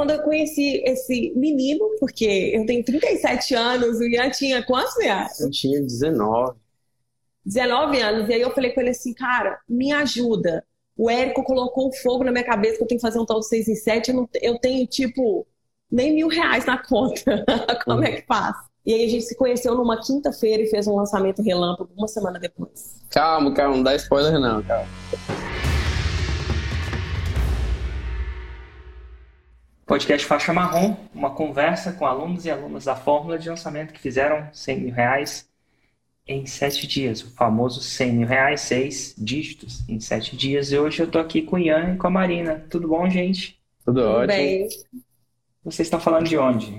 quando eu conheci esse menino, porque eu tenho 37 anos, o Ian tinha quantos, Ian? Eu tinha 19. 19 anos. E aí eu falei com ele assim, cara, me ajuda. O Érico colocou um fogo na minha cabeça que eu tenho que fazer um tal de 6 em 7. Eu, não, eu tenho, tipo, nem mil reais na conta. Como é que faz? E aí a gente se conheceu numa quinta-feira e fez um lançamento relâmpago uma semana depois. Calma, calma, não dá spoiler não, calma. Podcast Faixa Marrom, uma conversa com alunos e alunas da fórmula de lançamento que fizeram 100 mil reais em sete dias. O famoso 100 mil reais, seis dígitos em sete dias. E hoje eu tô aqui com o Ian e com a Marina. Tudo bom, gente? Tudo, Tudo ótimo. Bem. Vocês estão falando de onde?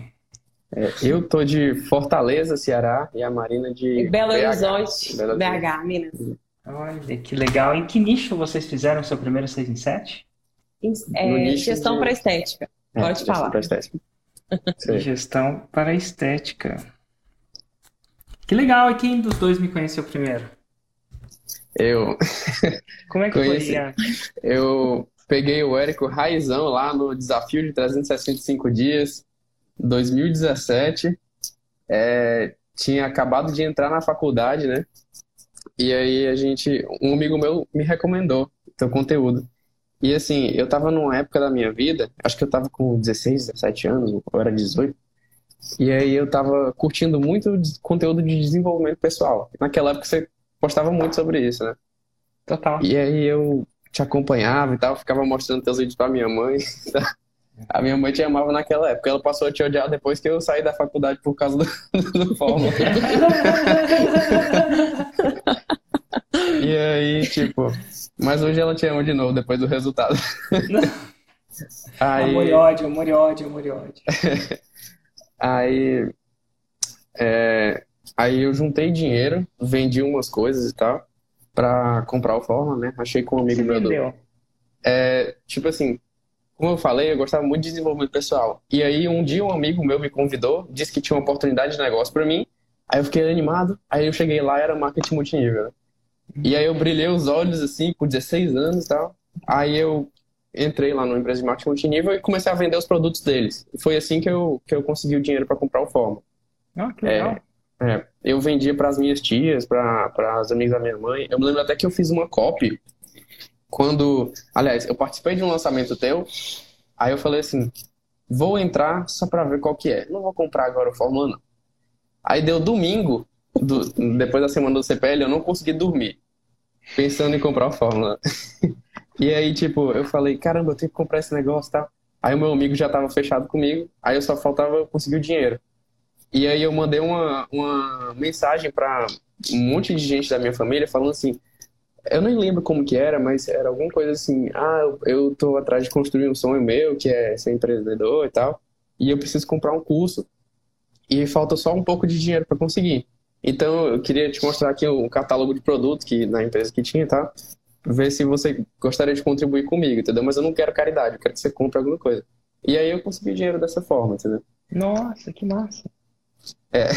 É, eu tô de Fortaleza, Ceará, e a Marina de Belo Horizonte, BH, BH, Minas. Olha, que legal. Em que nicho vocês fizeram o seu primeiro 6 em 7? É, gestão de... para estética. É, Pode falar. Para estética. gestão para estética. Que legal. E quem dos dois me conheceu primeiro? Eu. Como é que Conheci... foi, Eu peguei o Érico Raizão lá no desafio de 365 dias, 2017. É, tinha acabado de entrar na faculdade, né? E aí a gente, um amigo meu me recomendou teu conteúdo. E assim, eu tava numa época da minha vida, acho que eu tava com 16, 17 anos, ou era 18. E aí eu tava curtindo muito conteúdo de desenvolvimento pessoal. Naquela época você postava muito sobre isso, né? Total. E aí eu te acompanhava e tal, ficava mostrando teus vídeos pra minha mãe. A minha mãe te amava naquela época. Ela passou a te odiar depois que eu saí da faculdade por causa do, do Fórmula. e aí, tipo. Mas hoje ela te ama de novo depois do resultado. aí... Amor e ódio, amor e ódio, amor e ódio. Aí, é, aí eu juntei dinheiro, vendi umas coisas e tal, pra comprar o Forma, né? Achei com um amigo Você meu. Vendeu? É, tipo assim, como eu falei, eu gostava muito de desenvolvimento pessoal. E aí um dia um amigo meu me convidou, disse que tinha uma oportunidade de negócio para mim. Aí eu fiquei animado. Aí eu cheguei lá, era marketing multinível. E aí eu brilhei os olhos assim, com 16 anos e tal. Aí eu entrei lá numa empresa de marketing multinível e comecei a vender os produtos deles. E foi assim que eu, que eu consegui o dinheiro para comprar o Forma. Ah, que legal. É, é, eu vendia para as minhas tias, para as amigas da minha mãe. Eu me lembro até que eu fiz uma copy quando. Aliás, eu participei de um lançamento teu, aí eu falei assim: vou entrar só para ver qual que é. Não vou comprar agora o Fórmula, não. Aí deu domingo, do, depois da semana do CPL, eu não consegui dormir, pensando em comprar o Fórmula. E aí, tipo, eu falei, caramba, eu tenho que comprar esse negócio tá? Aí o meu amigo já tava fechado comigo, aí eu só faltava conseguir o dinheiro. E aí eu mandei uma, uma mensagem para um monte de gente da minha família falando assim, eu nem lembro como que era, mas era alguma coisa assim, ah, eu tô atrás de construir um sonho meu, que é ser empreendedor e tal, e eu preciso comprar um curso e falta só um pouco de dinheiro para conseguir. Então eu queria te mostrar aqui o um catálogo de produtos que na empresa que tinha, tá? ver se você gostaria de contribuir comigo, entendeu? Mas eu não quero caridade, eu quero que você compre alguma coisa. E aí eu consegui dinheiro dessa forma, entendeu? Nossa, que massa. É.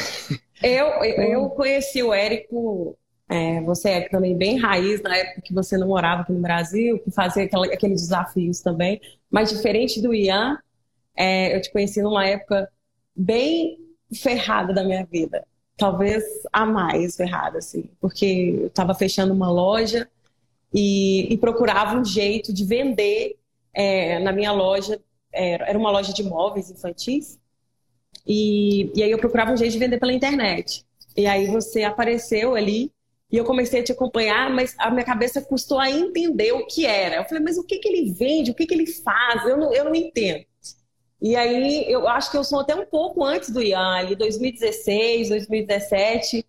Eu, eu conheci o Érico, é, você é também bem raiz na época que você não morava aqui no Brasil, que fazia aquela, aqueles desafios também. Mas diferente do Ian, é, eu te conheci numa época bem ferrada da minha vida. Talvez a mais ferrada, assim. Porque eu estava fechando uma loja e, e procurava um jeito de vender é, na minha loja. Era, era uma loja de móveis infantis. E, e aí eu procurava um jeito de vender pela internet. E aí você apareceu ali e eu comecei a te acompanhar, mas a minha cabeça custou a entender o que era. Eu falei, mas o que, que ele vende? O que, que ele faz? Eu não, eu não entendo. E aí eu acho que eu sou até um pouco antes do Ian, ali 2016, 2017,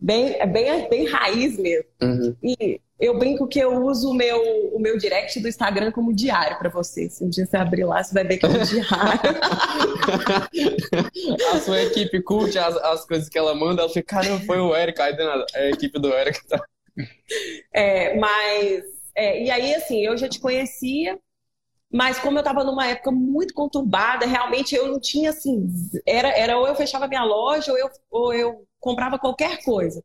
bem, bem, bem raiz mesmo. Uhum. E eu brinco que eu uso o meu, o meu direct do Instagram como diário para você. Se um dia você abrir lá, você vai ver que é um diário. a sua equipe curte as, as coisas que ela manda, ela fica, caramba, foi o Eric, aí nada, é a equipe do Eric. Tá. É, mas. É, e aí, assim, eu já te conhecia, mas como eu estava numa época muito conturbada, realmente eu não tinha assim. Era, era ou eu fechava minha loja ou eu, ou eu comprava qualquer coisa.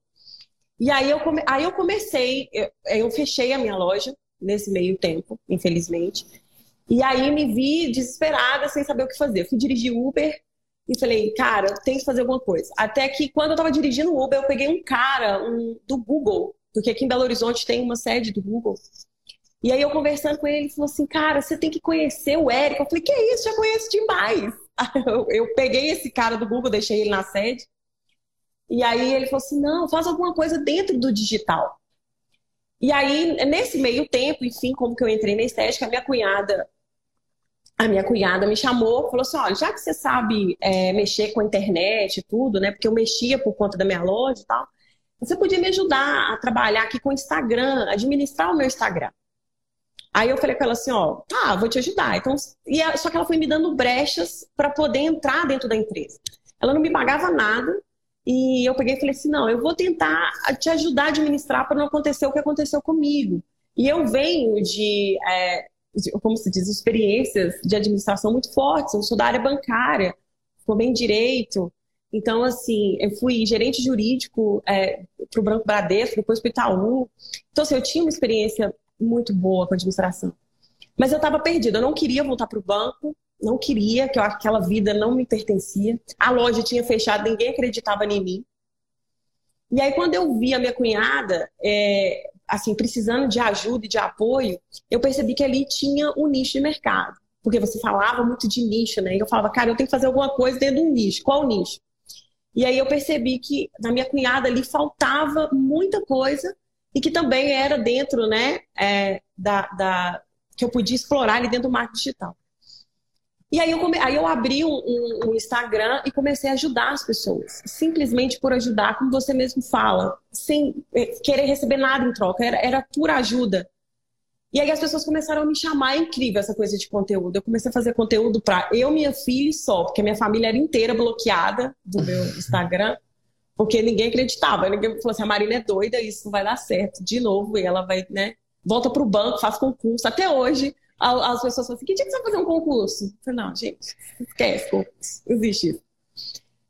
E aí eu, come... aí eu comecei, eu, eu fechei a minha loja nesse meio tempo, infelizmente. E aí me vi desesperada, sem saber o que fazer. Eu fui dirigir Uber e falei, cara, tem que fazer alguma coisa. Até que quando eu tava dirigindo Uber, eu peguei um cara um, do Google, porque aqui em Belo Horizonte tem uma sede do Google. E aí eu conversando com ele, ele falou assim, cara, você tem que conhecer o Érico. Eu falei, que isso, já conheço demais. Eu, eu peguei esse cara do Google, deixei ele na sede. E aí ele falou assim, não, faz alguma coisa dentro do digital. E aí, nesse meio tempo, enfim, como que eu entrei na estética, a minha cunhada, a minha cunhada me chamou, falou assim, olha, já que você sabe é, mexer com a internet e tudo, né? Porque eu mexia por conta da minha loja e tal, você podia me ajudar a trabalhar aqui com o Instagram, administrar o meu Instagram. Aí eu falei com ela assim, ó, tá, vou te ajudar. Então, e só que ela foi me dando brechas para poder entrar dentro da empresa. Ela não me pagava nada e eu peguei e falei assim, não, eu vou tentar te ajudar a administrar para não acontecer o que aconteceu comigo. E eu venho de, é, de, como se diz, experiências de administração muito fortes. Eu sou da área bancária, formei em direito. Então, assim, eu fui gerente jurídico é, para o Branco Bradesco, depois para o Itaú. Então, assim, eu tinha uma experiência muito boa com administração. Mas eu estava perdida, eu não queria voltar para o banco, não queria, que aquela vida não me pertencia. A loja tinha fechado, ninguém acreditava em mim. E aí, quando eu vi a minha cunhada, é, assim, precisando de ajuda e de apoio, eu percebi que ali tinha um nicho de mercado. Porque você falava muito de nicho, né? E eu falava, cara, eu tenho que fazer alguma coisa dentro de um nicho. Qual nicho? E aí eu percebi que na minha cunhada ali faltava muita coisa e que também era dentro, né, é, da, da, que eu podia explorar ali dentro do marketing digital. E aí eu, come... aí eu abri um, um, um, Instagram e comecei a ajudar as pessoas. Simplesmente por ajudar, como você mesmo fala, sem é, querer receber nada em troca, era, era pura ajuda. E aí as pessoas começaram a me chamar, é incrível essa coisa de conteúdo. Eu comecei a fazer conteúdo para eu, minha filha e só, porque minha família era inteira bloqueada do meu Instagram. Porque ninguém acreditava. Ninguém falou assim: a Marina é doida, isso não vai dar certo. De novo, e ela vai, né? Volta para o banco, faz concurso. Até hoje, as pessoas falam assim: que dia que você vai fazer um concurso? Eu falei, não, gente, esquece concurso. Existe isso.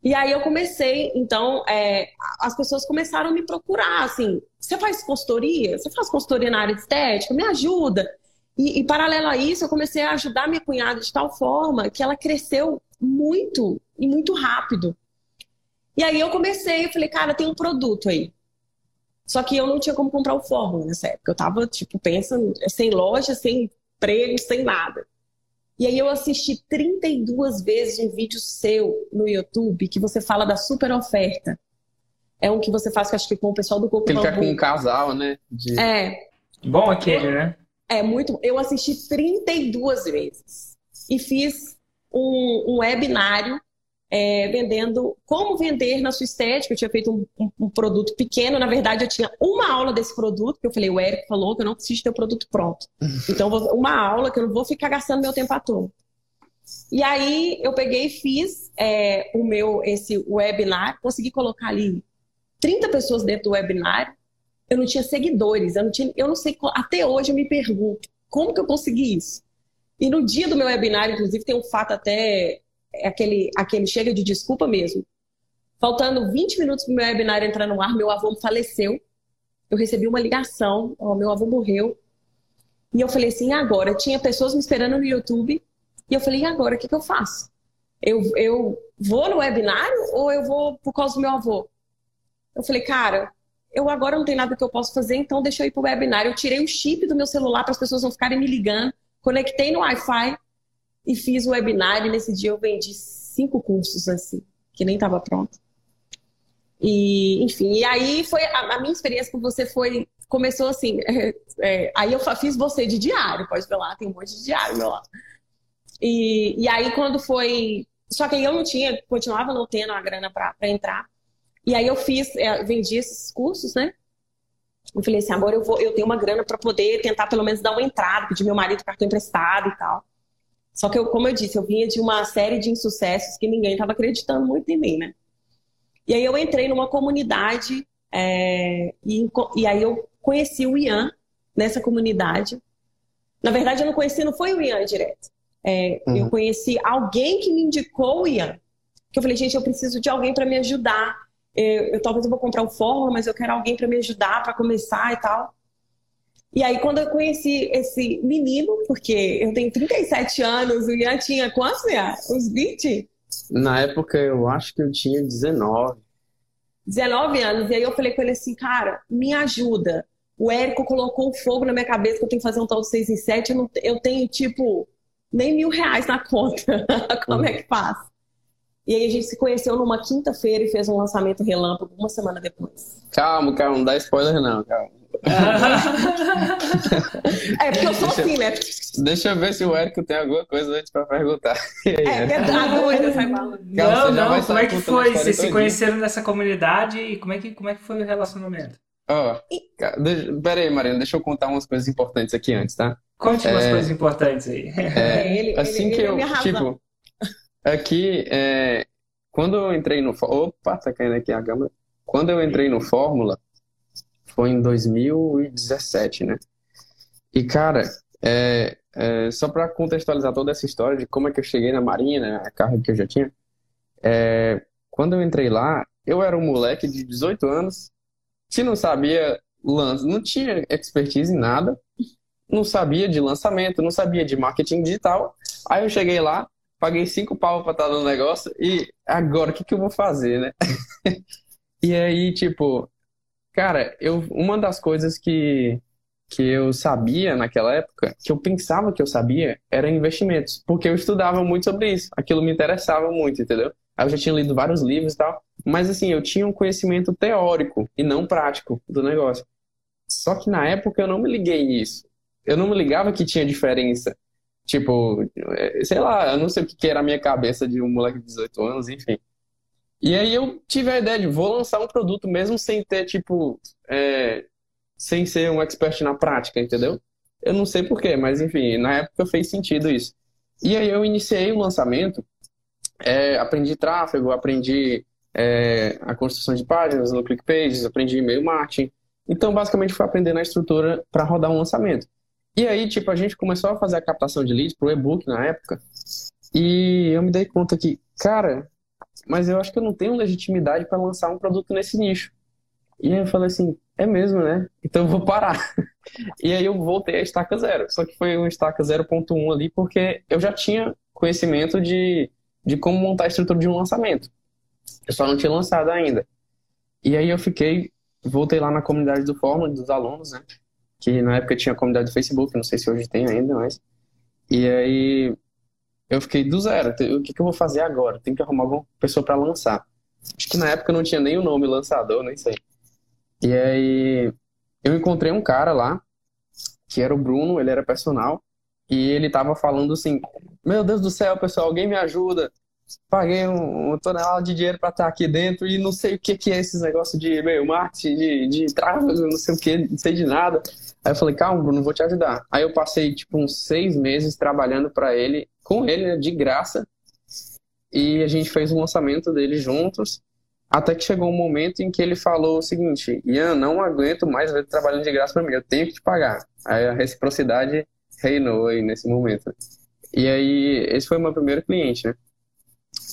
E aí eu comecei, então, é, as pessoas começaram a me procurar, assim, você faz consultoria? Você faz consultoria na área de estética? Me ajuda. E, e paralelo a isso, eu comecei a ajudar minha cunhada de tal forma que ela cresceu muito e muito rápido. E aí eu comecei, eu falei, cara, tem um produto aí. Só que eu não tinha como comprar o Fórmula nessa época. Eu tava, tipo, pensando, sem loja, sem emprego, sem nada. E aí eu assisti 32 vezes um vídeo seu no YouTube que você fala da super oferta. É um que você faz, que acho que com o pessoal do Corpo Ele tá com um casal, né? De... É. Bom aquele, né? É muito. Eu assisti 32 vezes. E fiz um, um webinário é, vendendo como vender na sua estética. Eu tinha feito um, um, um, produto pequeno, na verdade eu tinha uma aula desse produto, que eu falei, o Eric falou que eu não preciso ter o produto pronto. Então, uma aula que eu não vou ficar gastando meu tempo à toa. E aí eu peguei e fiz é, o meu, esse webinar, consegui colocar ali 30 pessoas dentro do webinar. Eu não tinha seguidores, eu não, tinha, eu não sei, até hoje eu me pergunto, como que eu consegui isso? E no dia do meu webinar, inclusive, tem um fato até aquele, aquele chega de desculpa mesmo. Faltando 20 minutos para o meu webinar entrar no ar, meu avô faleceu. Eu recebi uma ligação, ó, meu avô morreu. E eu falei assim, e agora? Tinha pessoas me esperando no YouTube. E eu falei, e agora? O que, que eu faço? Eu, eu vou no webinário ou eu vou por causa do meu avô? Eu falei, cara, eu agora não tenho nada que eu possa fazer, então deixa eu ir o webinar. Eu tirei o chip do meu celular para as pessoas não ficarem me ligando, conectei no Wi-Fi e fiz o webinar. E nesse dia eu vendi cinco cursos, assim, que nem estava pronto. E, enfim, e aí foi a, a, minha experiência com você foi começou assim. É, é, aí eu fiz você de diário, pode ver lá, tem um monte de diário meu lá. E, e aí quando foi, só que aí eu não tinha, continuava não tendo a grana para entrar. E aí eu fiz, é, vendi esses cursos, né? Eu falei assim, agora eu vou, eu tenho uma grana para poder tentar pelo menos dar uma entrada, pedir meu marido cartão emprestado e tal. Só que, eu, como eu disse, eu vinha de uma série de insucessos que ninguém estava acreditando muito em mim, né? E aí eu entrei numa comunidade é, e, e aí eu conheci o Ian nessa comunidade. Na verdade, eu não conheci, não foi o Ian direto. É, uhum. Eu conheci alguém que me indicou o Ian. Que eu falei, gente, eu preciso de alguém para me ajudar. Eu, eu, talvez eu vou comprar o Fórmula, mas eu quero alguém para me ajudar, para começar e tal. E aí, quando eu conheci esse menino, porque eu tenho 37 anos, o Ian tinha quantos, Ian? Uns 20? Na época, eu acho que eu tinha 19. 19 anos. E aí eu falei com ele assim, cara, me ajuda. O Érico colocou fogo na minha cabeça que eu tenho que fazer um tal de 6 em 7. Eu, não, eu tenho, tipo, nem mil reais na conta. Como é que faz? E aí a gente se conheceu numa quinta-feira e fez um lançamento relâmpago uma semana depois. Calma, calma, não dá spoiler não, calma. é, porque eu sou deixa, assim, né? Deixa eu ver se o Érico tem alguma coisa antes pra perguntar. É, verdade, doida, sai Não, não, como é que foi? Vocês se conheceram nessa comunidade e como é que, como é que foi o relacionamento? Ó, oh, pera aí, Marina, deixa eu contar umas coisas importantes aqui antes, tá? Conte umas é, coisas importantes aí. É, ele, assim ele, que ele eu, é tipo, aqui, é, quando eu entrei no... Opa, tá caindo aqui a câmera. Quando eu entrei no Fórmula, foi em 2017, né? E, cara, é, é, só para contextualizar toda essa história de como é que eu cheguei na Marinha, né, a carro que eu já tinha, é, quando eu entrei lá, eu era um moleque de 18 anos que não sabia lance, não tinha expertise em nada, não sabia de lançamento, não sabia de marketing digital. Aí eu cheguei lá, paguei cinco pau para estar no negócio e agora o que, que eu vou fazer, né? e aí, tipo, Cara, eu, uma das coisas que, que eu sabia naquela época, que eu pensava que eu sabia, era investimentos. Porque eu estudava muito sobre isso. Aquilo me interessava muito, entendeu? Eu já tinha lido vários livros e tal. Mas assim, eu tinha um conhecimento teórico e não prático do negócio. Só que na época eu não me liguei nisso. Eu não me ligava que tinha diferença. Tipo, é, sei lá, eu não sei o que era a minha cabeça de um moleque de 18 anos, enfim. E aí eu tive a ideia de vou lançar um produto mesmo sem ter, tipo, é, sem ser um expert na prática, entendeu? Eu não sei porquê, mas enfim, na época fez sentido isso. E aí eu iniciei o lançamento, é, aprendi tráfego, aprendi é, a construção de páginas no ClickPages, aprendi e-mail marketing. Então, basicamente, fui aprendendo a estrutura para rodar um lançamento. E aí, tipo, a gente começou a fazer a captação de leads para o e-book na época. E eu me dei conta que, cara, mas eu acho que eu não tenho legitimidade para lançar um produto nesse nicho. E aí eu falei assim, é mesmo, né? Então eu vou parar. e aí eu voltei a estaca zero. Só que foi um estaca 0.1 ali, porque eu já tinha conhecimento de, de como montar a estrutura de um lançamento. Eu só não tinha lançado ainda. E aí eu fiquei, voltei lá na comunidade do Fórmula, dos alunos, né? Que na época tinha comunidade do Facebook, não sei se hoje tem ainda, mas. E aí eu fiquei do zero. O que, que eu vou fazer agora? Tem que arrumar alguma pessoa para lançar. Acho que na época não tinha nem o nome lançador, nem sei. E aí eu encontrei um cara lá, que era o Bruno, ele era personal, e ele tava falando assim: Meu Deus do céu, pessoal, alguém me ajuda. Paguei um, uma tonelada de dinheiro para estar aqui dentro e não sei o que, que é esses negócios de e-mail marketing, de, de tráfego, não sei o que, não sei de nada. Aí eu falei, calma, Bruno, vou te ajudar. Aí eu passei, tipo, uns seis meses trabalhando para ele, com ele, né, de graça. E a gente fez o lançamento dele juntos. Até que chegou um momento em que ele falou o seguinte: Ian, não aguento mais ver trabalhando de graça para mim, eu tenho que te pagar. Aí a reciprocidade reinou aí nesse momento. E aí, esse foi o meu primeiro cliente, né?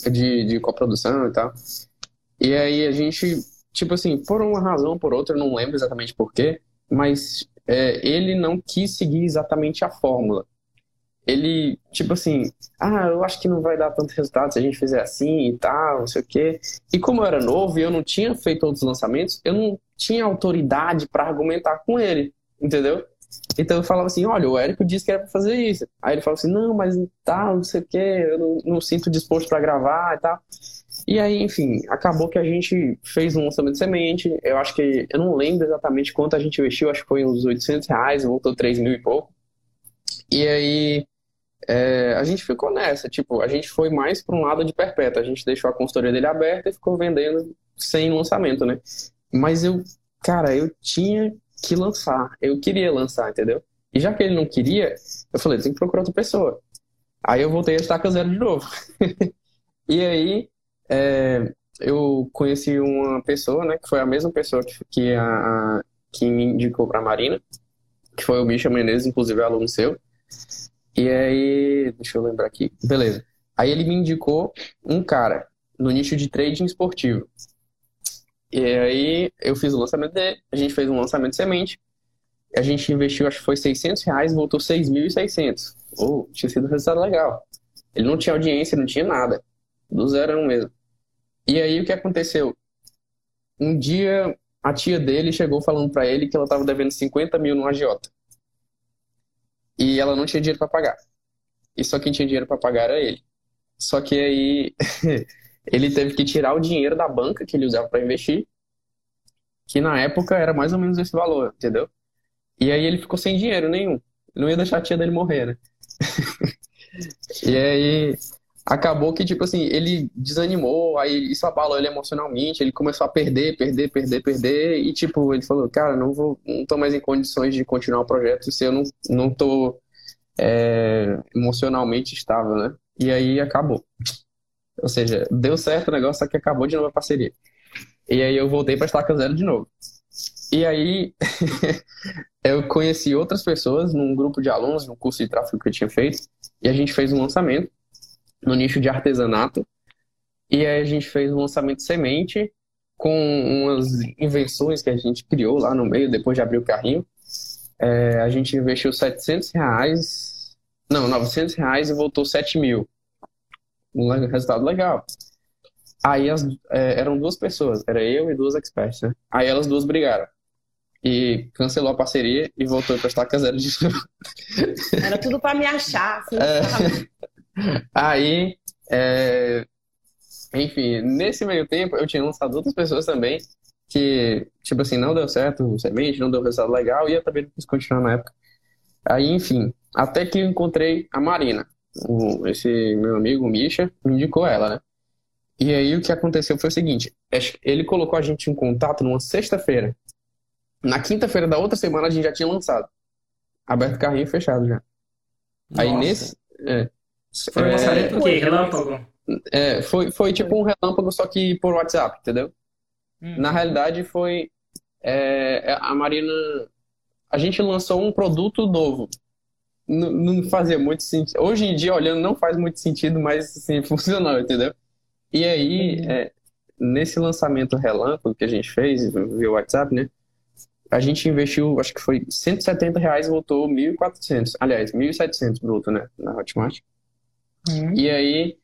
De, de coprodução e tal. E aí a gente, tipo assim, por uma razão ou por outra, não lembro exatamente porquê, mas é, ele não quis seguir exatamente a fórmula. Ele, tipo assim, ah, eu acho que não vai dar tanto resultado se a gente fizer assim e tal, não sei o quê. E como eu era novo e eu não tinha feito outros lançamentos, eu não tinha autoridade para argumentar com ele, entendeu? Então eu falava assim, olha, o Érico disse que era pra fazer isso. Aí ele falava assim, não, mas tal, não sei o quê, eu não, não sinto disposto para gravar e tal. E aí, enfim, acabou que a gente fez um lançamento de semente. Eu acho que, eu não lembro exatamente quanto a gente investiu, acho que foi uns 800 reais, voltou 3 mil e pouco. E aí, é, a gente ficou nessa, tipo, a gente foi mais para um lado de perpétua. A gente deixou a consultoria dele aberta e ficou vendendo sem lançamento, né? Mas eu, cara, eu tinha que lançar, eu queria lançar, entendeu? E já que ele não queria, eu falei, tem que procurar outra pessoa. Aí eu voltei a estaca zero de novo. e aí, é, eu conheci uma pessoa, né, que foi a mesma pessoa que, que, a, que me indicou para a Marina, que foi o Misha Menezes, inclusive aluno seu. E aí, deixa eu lembrar aqui. Beleza. Aí ele me indicou um cara no nicho de trading esportivo. E aí eu fiz o lançamento dele, a gente fez um lançamento semente. a gente investiu, acho que foi 600 reais, voltou 6.600. Oh, tinha sido um resultado legal. Ele não tinha audiência, não tinha nada. Do zero mesmo. E aí o que aconteceu? Um dia a tia dele chegou falando para ele que ela estava devendo 50 mil no agiota. E ela não tinha dinheiro para pagar. E só quem tinha dinheiro para pagar era ele. Só que aí ele teve que tirar o dinheiro da banca que ele usava para investir, que na época era mais ou menos esse valor, entendeu? E aí ele ficou sem dinheiro nenhum. Não ia deixar a tia dele morrer, né? e aí acabou que, tipo assim, ele desanimou, aí isso abalou ele emocionalmente, ele começou a perder, perder, perder, perder, e tipo, ele falou, cara, não vou, não tô mais em condições de continuar o projeto se eu não, não tô é, emocionalmente estável, né? E aí acabou. Ou seja, deu certo o negócio, só que acabou de novo a parceria. E aí eu voltei para estaca zero de novo. E aí eu conheci outras pessoas num grupo de alunos, no curso de tráfego que eu tinha feito, e a gente fez um lançamento no nicho de artesanato. E aí a gente fez um lançamento semente com umas invenções que a gente criou lá no meio, depois de abrir o carrinho. É, a gente investiu 700 reais, não, 900 reais e voltou 7 mil. Um resultado legal. Aí as, é, eram duas pessoas, era eu e duas experts, né? Aí elas duas brigaram. E cancelou a parceria e voltou para estaca zero de novo. Era tudo para me achar. Assim, é... Aí, é... enfim, nesse meio tempo eu tinha lançado outras pessoas também que, tipo assim, não deu certo o semente, não deu resultado legal e eu também não quis continuar na época. Aí, enfim, até que eu encontrei a Marina. O, esse meu amigo, o Misha, me indicou ela, né? E aí o que aconteceu foi o seguinte: ele colocou a gente em contato numa sexta-feira. Na quinta-feira da outra semana a gente já tinha lançado. Aberto o carrinho fechado já. Nossa. Aí nesse. É, foi um lançamento é, o quê? Relâmpago? É, foi, foi tipo um relâmpago, só que por WhatsApp, entendeu? Hum. Na realidade foi. É a Marina. A gente lançou um produto novo. Não, não fazia muito sentido. Hoje em dia, olhando, não faz muito sentido, mas assim, funcionou, entendeu? E aí, uhum. é, nesse lançamento relâmpago que a gente fez via WhatsApp, né? A gente investiu, acho que foi 170 reais e voltou 1.400. Aliás, 1.700 bruto, né? Na Hotmart. Uhum. E aí,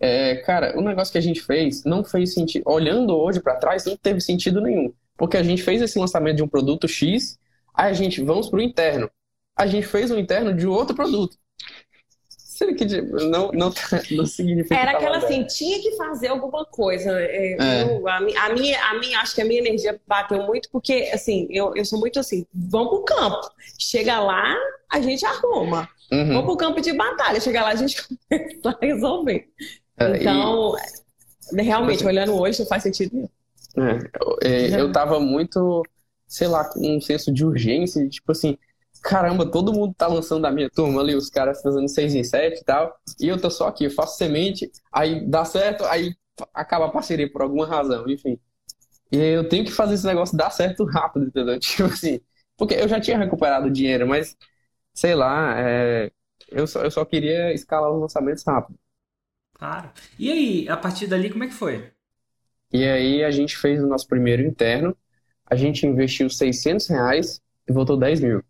é, cara, o negócio que a gente fez não fez sentido. Olhando hoje para trás, não teve sentido nenhum. Porque a gente fez esse lançamento de um produto X, aí a gente, vamos pro interno. A gente fez um interno de outro produto. Sendo que tipo, não, não, não significa. Era aquela assim, tinha que fazer alguma coisa. É, é. Eu, a, a, minha, a minha, acho que a minha energia bateu muito, porque assim, eu, eu sou muito assim, vamos pro campo. Chega lá, a gente arruma. Uhum. Vamos pro campo de batalha. Chega lá, a gente começa a resolver. É, então, e... realmente, Mas... olhando hoje, não faz sentido nenhum. É, eu, eu tava muito, sei lá, com um senso de urgência, tipo assim, caramba, todo mundo tá lançando da minha turma ali, os caras fazendo 6 em 7 e tal, e eu tô só aqui, eu faço semente, aí dá certo, aí acaba a parceria por alguma razão, enfim. E eu tenho que fazer esse negócio dar certo rápido, entendeu? Tipo assim, porque eu já tinha recuperado o dinheiro, mas, sei lá, é, eu, só, eu só queria escalar os lançamentos rápido. Claro. E aí, a partir dali, como é que foi? E aí a gente fez o nosso primeiro interno, a gente investiu 600 reais e voltou 10 mil.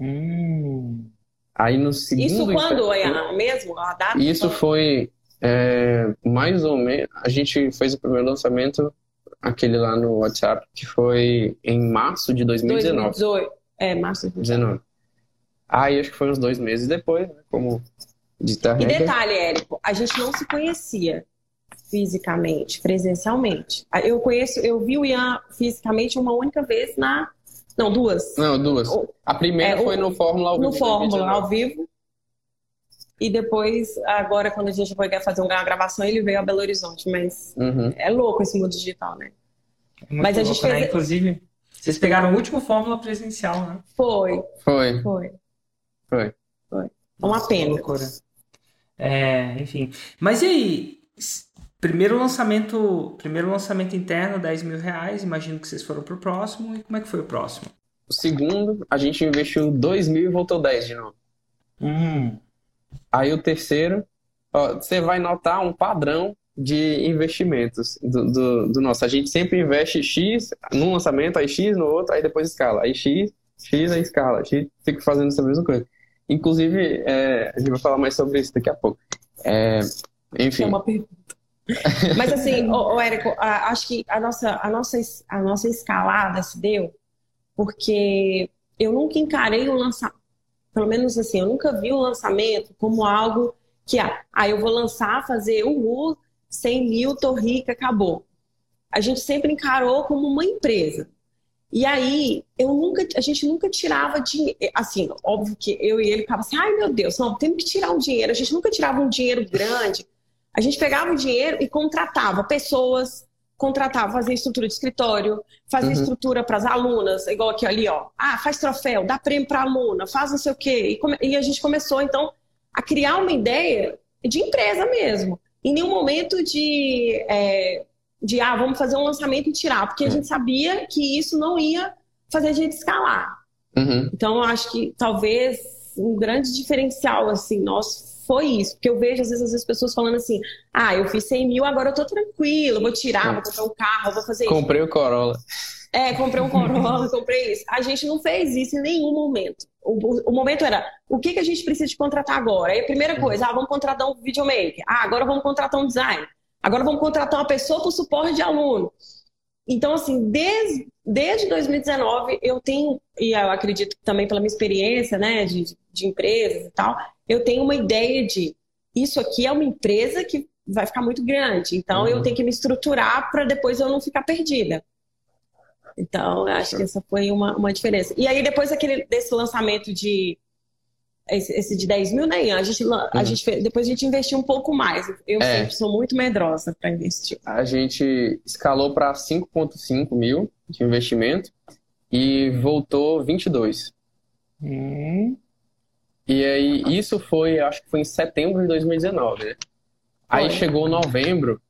Hum. Aí no segundo. Isso quando é mesmo? A data? Isso foi é, mais ou menos. A gente fez o primeiro lançamento, aquele lá no WhatsApp, que foi em março de 2019. 2018. É, março de 2019. Aí acho que foi uns dois meses depois, né? Como de E detalhe, Érico, a gente não se conhecia fisicamente, presencialmente. Eu conheço, eu vi o Ian fisicamente uma única vez na não, duas. Não, duas. A primeira é, foi no Fórmula ao vivo. No Fórmula ao vivo. E depois, agora, quando a gente foi fazer uma gravação, ele veio a Belo Horizonte. Mas uhum. é louco esse mundo digital, né? É mas a gente louco, fez... né? Inclusive, vocês pegaram o último Fórmula presencial, né? Foi. Foi. Foi. Foi. Foi. É uma pena. Loucura. É, enfim. Mas e aí? Primeiro lançamento, primeiro lançamento interno, 10 mil reais. Imagino que vocês foram pro próximo. E como é que foi o próximo? O segundo, a gente investiu 2 mil e voltou 10 de novo. Hum. Aí o terceiro, ó, você vai notar um padrão de investimentos do, do, do, nosso. A gente sempre investe X num lançamento, aí X no outro, aí depois escala. Aí X, X a escala, X fica fazendo essa mesma coisa. Inclusive, é, a gente vai falar mais sobre isso daqui a pouco. É, enfim. É uma pergunta. Mas assim, ô, ô Érico, acho que a nossa, a, nossa, a nossa escalada se deu porque eu nunca encarei o lançamento, pelo menos assim, eu nunca vi o lançamento como algo que, ah, ah eu vou lançar, fazer RU, 100 mil, tô rica, acabou. A gente sempre encarou como uma empresa. E aí, eu nunca, a gente nunca tirava dinheiro. Assim, óbvio que eu e ele ficava assim, ai meu Deus, não, temos que tirar um dinheiro. A gente nunca tirava um dinheiro grande. A gente pegava o dinheiro e contratava pessoas, contratava, fazia estrutura de escritório, fazia uhum. estrutura para as alunas, igual aqui ali, ó. Ah, faz troféu, dá prêmio para aluna, faz não sei o quê. E, come... e a gente começou, então, a criar uma ideia de empresa mesmo. Em nenhum momento de. É de ah, vamos fazer um lançamento e tirar, porque a gente sabia que isso não ia fazer a gente escalar. Uhum. Então, eu acho que talvez um grande diferencial, assim, nosso foi isso. Porque eu vejo, às vezes, as pessoas falando assim, ah, eu fiz 100 mil, agora eu tô tranquilo, vou tirar, vou comprar um carro, vou fazer Comprei isso. o Corolla. É, comprei um Corolla, comprei isso. A gente não fez isso em nenhum momento. O, o, momento era, o que, que a gente precisa de contratar agora? Aí a primeira uhum. coisa, ah, vamos contratar um videomaker. Ah, agora vamos contratar um design. Agora vamos contratar uma pessoa para o suporte de aluno. Então, assim, desde, desde 2019, eu tenho, e eu acredito também pela minha experiência, né, de, de empresas e tal, eu tenho uma ideia de isso aqui é uma empresa que vai ficar muito grande. Então, uhum. eu tenho que me estruturar para depois eu não ficar perdida. Então, eu acho que essa foi uma, uma diferença. E aí, depois daquele, desse lançamento de esse, esse, de 10 mil, nem. A gente, a uhum. gente fez, depois a gente investiu um pouco mais. Eu é. sempre sou muito medrosa para investir. A gente escalou para 5,5 mil de investimento e voltou 22. Hum. E aí, isso foi, acho que foi em setembro de 2019, né? Aí chegou novembro,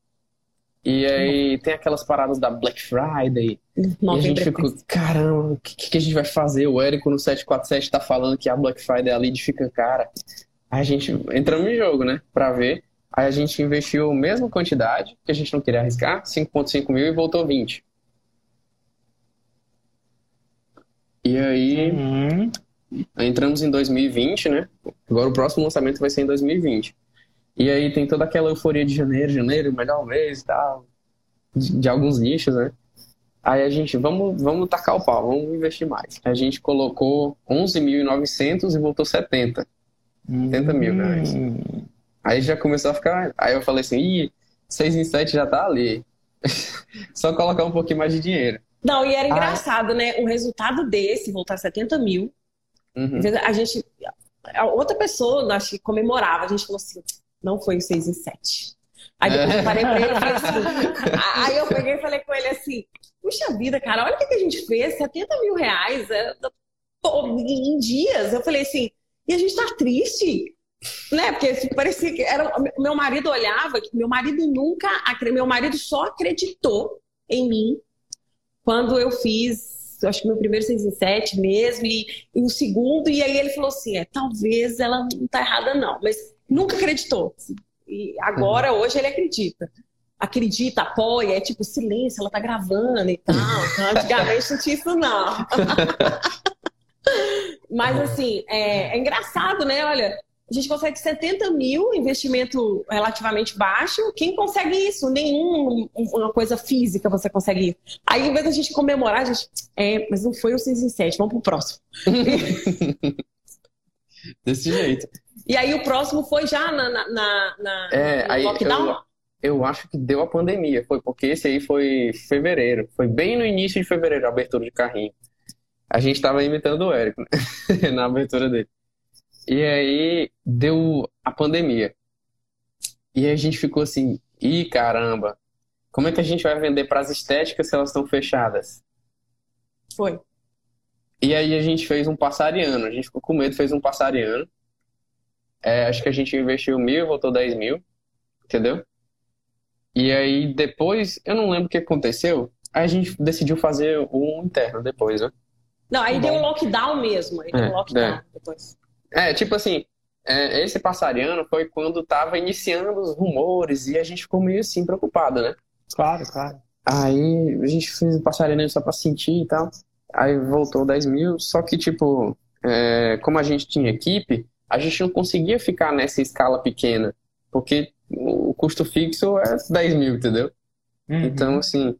e aí tem aquelas paradas da Black Friday. e a gente ficou, caramba, o que, que, a gente vai fazer? O Érico no 747 tá falando que a Black Friday ali fica cara. Aí a gente entramos em jogo, né? Pra ver. Aí a gente investiu a mesma quantidade, que a gente não queria arriscar, 5,5 mil e voltou 20. E aí uhum. Entramos em 2020, né? Agora o próximo lançamento vai ser em 2020. E aí tem toda aquela euforia de janeiro, janeiro, melhor mês e tal, de, de, alguns nichos, né? Aí a gente, vamos, vamos tacar o pau, vamos investir mais. A gente colocou 11.900 e voltou 70. 70 mil reais. Hum. Aí já começou a ficar. Aí eu falei assim, ih, 6 em 7 já tá ali. Só colocar um pouquinho mais de dinheiro. Não, e era engraçado, ah. né? Um resultado desse, voltar 70 mil. Uhum. A gente. A outra pessoa, acho que comemorava. A gente falou assim: não foi o 6 e 7. Aí depois eu parei pra ele e falei assim. aí eu peguei e falei com ele assim: puxa vida, cara, olha o que, a gente fez, 70 mil reais é, em dias. Eu falei assim, e a gente tá triste. Né? Porque assim, parecia que era. Meu marido olhava, meu marido nunca. Meu marido só acreditou em mim quando eu fiz, acho que meu primeiro 6 e 7 mesmo, e, e o segundo, e aí ele falou assim: é, talvez ela não tá errada, não, mas nunca acreditou. E agora, uhum. hoje, ele acredita. Acredita, apoia, é tipo silêncio, ela tá gravando e tal. Então, antigamente não tinha isso, não. Mas assim, é, é, engraçado, né? Olha, a gente consegue 70 mil, investimento relativamente baixo. Quem consegue isso? Nenhuma coisa física você consegue isso. Aí, em vez da gente comemorar, a gente. É, mas não foi o 6 em 7, vamos pro próximo. Desse jeito. E aí o próximo foi já na, na, na é, aí lockdown? Eu, eu, acho que deu a pandemia, foi porque esse aí foi fevereiro. Foi bem no início de fevereiro, a abertura de carrinho. A gente tava imitando o Érico, né? na abertura dele. E aí deu a pandemia. E aí a gente ficou assim, ih caramba, como é que a gente vai vender para as estéticas se elas estão fechadas? Foi. E aí a gente fez um passariano, a gente ficou com medo, fez um passariano. É, acho que a gente investiu mil, voltou 10 mil, entendeu? E aí depois, eu não lembro o que aconteceu, aí a gente decidiu fazer um interno depois, né? Não, aí deu um lockdown mesmo, aí é, deu um lockdown é. depois. É, tipo assim, é, esse passariano foi quando tava iniciando os rumores e a gente ficou meio assim preocupado, né? Claro, claro. Aí a gente fez o passariano só pra sentir e tal. Aí voltou 10 mil, só que, tipo, é, como a gente tinha equipe, a gente não conseguia ficar nessa escala pequena, porque o custo fixo é 10 mil, entendeu? Uhum. Então, assim,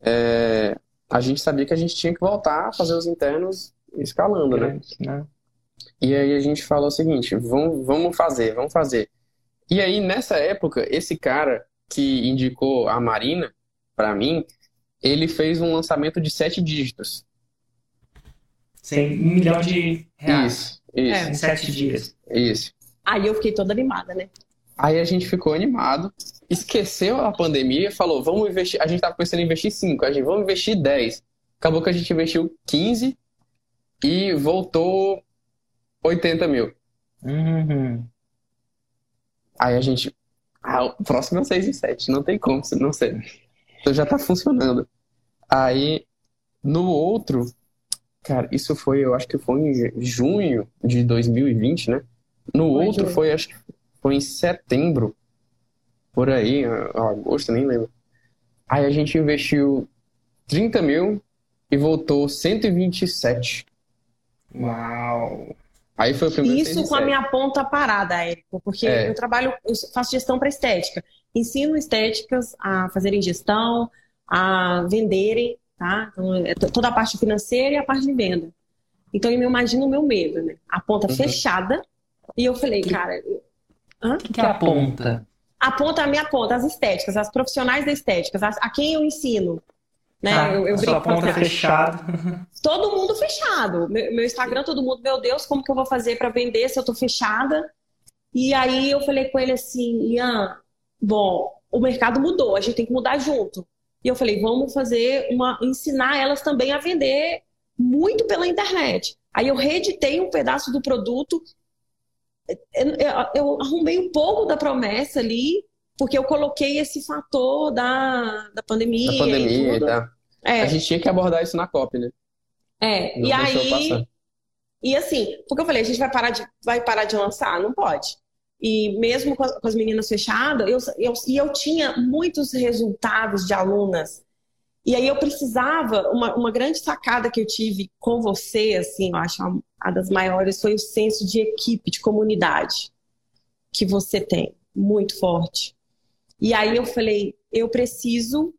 é, a gente sabia que a gente tinha que voltar a fazer os internos escalando, né? Né? E aí a gente falou o seguinte, vamos, vamos fazer, vamos fazer. E aí, nessa época, esse cara que indicou a Marina para mim, ele fez um lançamento de sete dígitos. Sem um milhão de reais Isso, isso, É. em sete dias. isso. Aí eu fiquei toda animada, né? Aí a gente ficou animado, esqueceu a pandemia, falou, vamos investir. A gente tava pensando em investir 5, a gente vamos investir 10. Acabou que a gente investiu 15 e voltou 80 mil. Uhum. Aí a gente. Ah, o próximo é o 6 e 7, não tem como não ser. Então já tá funcionando. Aí, no outro, cara, isso foi, eu acho que foi em junho de 2020, né? No Foi outro junho. foi, acho que foi em setembro, por aí, agosto, nem lembro. Aí a gente investiu 30 mil e voltou 127. Uau! Aí foi o primeiro Isso 6 com a 7. minha ponta parada, Érico, porque É. eu trabalho, eu faço gestão para estética. Ensino estéticas a fazerem gestão, a venderem, tá? Então, é to- toda a parte financeira e a parte de venda. Então, eu me imagino o meu medo, né? A ponta Uhum. fechada. E eu falei, cara, O que, que é a ponta? a ponta é a minha ponta, as estéticas, as profissionais da estética, as- a quem eu ensino. Né? Ah, eu, eu sua pessoas. fechada. todo mundo fechado. Meu, meu Instagram, todo mundo, meu Deus, como que eu vou fazer para vender se eu tô fechada? E aí eu falei com ele assim, Ian, bom, o mercado mudou, a gente tem que mudar junto. E eu falei, vamos fazer uma, ensinar elas também a vender muito pela internet. Aí eu reeditei um pedaço do produto, eu, eu- eu arrumei um pouco da promessa ali, porque eu coloquei esse fator da, da pandemia, Da pandemia e tudo. tal. É, A gente tinha que abordar isso na COP, né? é. Não e aí passar. e assim, porque eu falei, a gente vai parar de, vai parar de lançar? Não pode. E mesmo com as, com as meninas fechadas, eu, eu, e eu tinha muitos resultados de alunas. E aí eu precisava, uma, uma grande sacada que eu tive com você, assim, eu acho uma, a das maiores, foi o senso de equipe, de comunidade que você tem, muito forte. E aí eu falei, eu preciso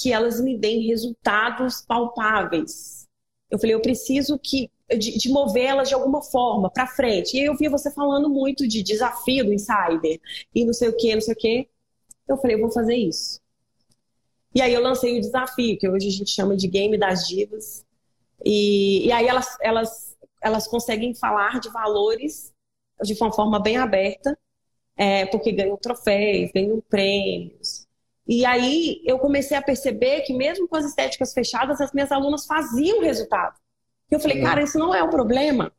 que elas me deem resultados palpáveis. Eu falei, eu preciso que de, de movê-las de alguma forma para frente. E eu via você falando muito de desafio do insider e não sei o que, não sei o que. Eu falei, eu vou fazer isso. E aí eu lancei o desafio, que hoje a gente chama de Game das Divas. E, e aí elas, elas, elas conseguem falar de valores de uma forma bem aberta, é, porque ganham troféus, ganham prêmios. E aí eu comecei a perceber que mesmo com as estéticas fechadas, as minhas alunas faziam resultado. E eu falei, Sim. cara, isso não é o problema.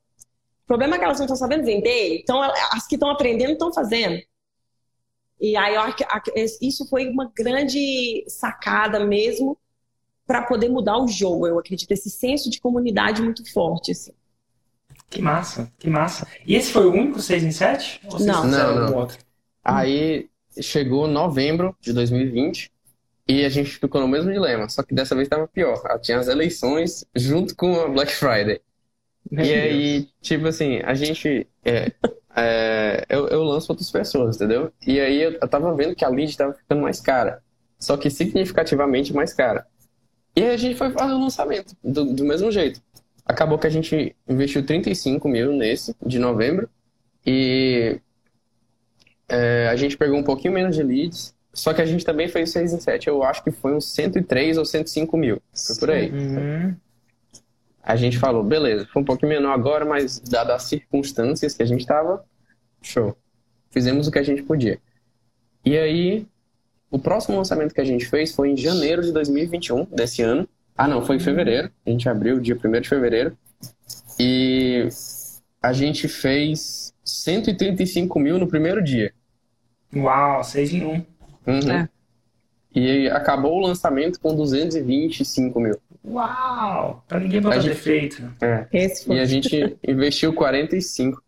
O problema é que elas não estão sabendo vender, então as que estão aprendendo estão fazendo. E aí eu acho que a- isso foi uma grande sacada mesmo para poder mudar o jogo, eu acredito. Esse senso de comunidade muito forte. Assim. Que massa, que massa. E esse foi o único 6 em 7? Ou vocês Não. Não, não. outro? Aí chegou novembro de 2020 e a gente ficou no mesmo dilema, só que dessa vez estava pior. Ah, Tinha as eleições junto com a Black Friday. Meu E Deus. aí, tipo assim, a gente. é, é, eu, eu lanço outras pessoas, entendeu? E aí eu, eu tava vendo que a lead tava ficando mais cara. Só que significativamente mais cara. E aí a gente foi fazer o lançamento, do, do mesmo jeito. Acabou que a gente investiu 35 mil nesse, de novembro. E é, a gente pegou um pouquinho menos de leads. Só que a gente também fez 6 em 7. Eu acho que foi uns 103 ou 105 mil. Foi por aí. Uhum. A gente falou, beleza, foi um pouquinho menor agora, mas dadas as circunstâncias que a gente tava, show. Fizemos o que a gente podia. E aí, o próximo lançamento que a gente fez foi em janeiro de 2021, desse ano. Ah, não, foi em fevereiro. A gente abriu dia 1 de fevereiro. E a gente fez 135 mil no primeiro dia. Uau, 6 em 1. Uhum. É. E acabou o lançamento com 225 mil. Uau! Pra ninguém botar A gente- defeito. É. Esse foi. E a gente investiu 45.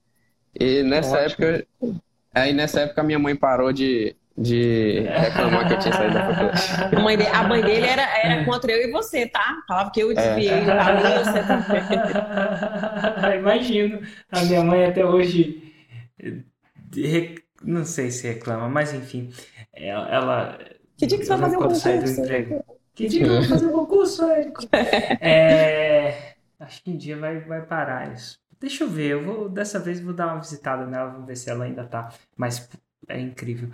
E nessa Ótimo. época, aí nessa época minha mãe parou de, de reclamar que eu tinha saído da faculdade. A mãe dele, a mãe dele era, era contra eu e você, tá? Falava que eu desviei é. caminho, você também. Imagino. A minha mãe até hoje. Não sei se reclama, mas enfim. Ela. Que dia que você vai fazer um concurso? Que dia que eu vou fazer um concurso, Érico? É, acho que um dia vai, vai parar isso. Deixa eu ver, eu vou dessa vez vou dar uma visitada nela, vamos ver se ela ainda tá. Mas é incrível.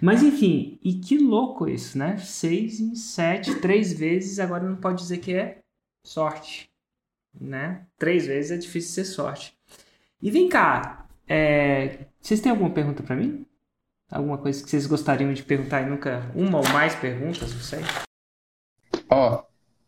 Mas enfim, e que louco isso, né? Seis em sete, três vezes, agora não pode dizer que é sorte, né? Três vezes é difícil ser sorte. E vem cá, é... vocês têm alguma pergunta para mim? Alguma coisa que vocês gostariam de perguntar e nunca uma ou mais perguntas, não sei. Ó,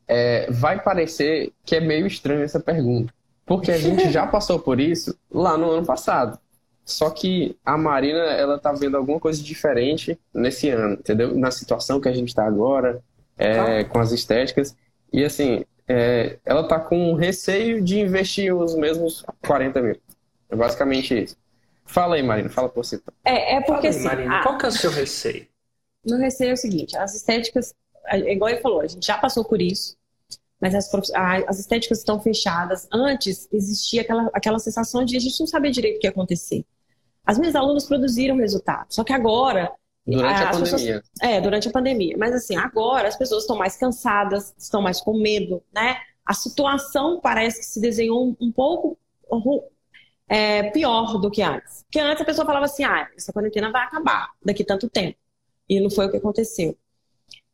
é, vai parecer que é meio estranho essa pergunta, porque a gente já passou por isso lá no ano passado. Só que a Marina, ela tá vendo alguma coisa diferente nesse ano, entendeu? Na situação que a gente está agora, é, ah. com as estéticas. E assim, é, ela tá com receio de investir os mesmos 40 mil. É basicamente isso. Fala aí, Marina, fala por você. É, é porque aí, assim, Marina, a... qual que é o seu receio? Meu receio é o seguinte, as estéticas, igual ele falou, a gente já passou por isso, mas as, as estéticas estão fechadas. Antes existia aquela, aquela sensação de a gente não saber direito o que ia acontecer. As minhas alunas produziram resultado, só que agora Durante a pandemia. Pessoas, é, durante a pandemia. Mas assim, agora as pessoas estão mais cansadas, estão mais com medo, né? A situação parece que se desenhou um, um pouco é, pior do que antes. Porque antes a pessoa falava assim, ah, essa quarentena vai acabar daqui tanto tempo. E não foi o que aconteceu.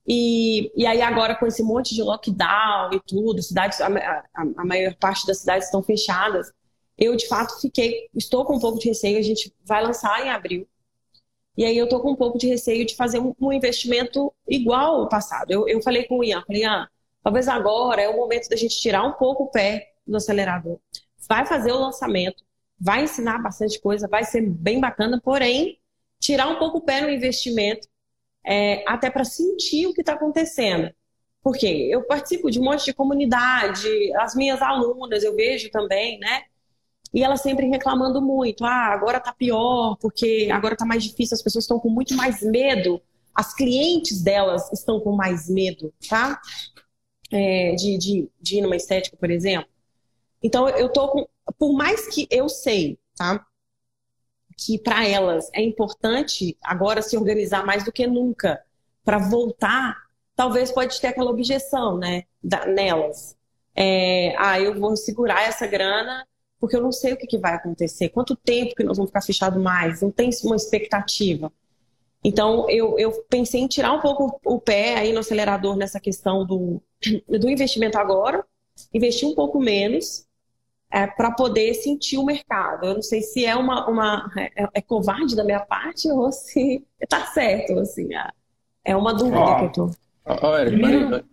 E, e aí agora com esse monte de lockdown e tudo, cidades, a, a, a maior parte das cidades estão fechadas eu de fato fiquei, estou com um pouco de receio, a gente vai lançar em abril. E aí eu estou com um pouco de receio de fazer um, um investimento igual ao passado. Eu, eu falei com o Ian, falei, ah, talvez agora é o momento da gente tirar um pouco o pé do acelerador. Vai fazer o lançamento, vai ensinar bastante coisa, vai ser bem bacana, porém, tirar um pouco o pé no investimento, é, até para sentir o que está acontecendo. Porque eu participo de um monte de comunidade, as minhas alunas, eu vejo também, né? E ela sempre reclamando muito. Ah, agora tá pior, porque agora tá mais difícil, as pessoas estão com muito mais medo. As clientes delas estão com mais medo, tá? É, de, de, de ir numa estética, por exemplo. Então, eu tô com. Por mais que eu sei, tá? Que para elas é importante agora se organizar mais do que nunca para voltar, talvez pode ter aquela objeção, né? Da, nelas. É, ah, eu vou segurar essa grana porque eu não sei o que, que vai acontecer, quanto tempo que nós vamos ficar fechados mais, não tem uma expectativa. Então, eu, eu pensei em tirar um pouco o pé aí no acelerador nessa questão do, do investimento agora, investir um pouco menos, é, para poder sentir o mercado. Eu não sei se é uma, uma é, é covarde da minha parte ou se está certo, assim, é, é uma dúvida oh, que eu tô. Oh, Eric,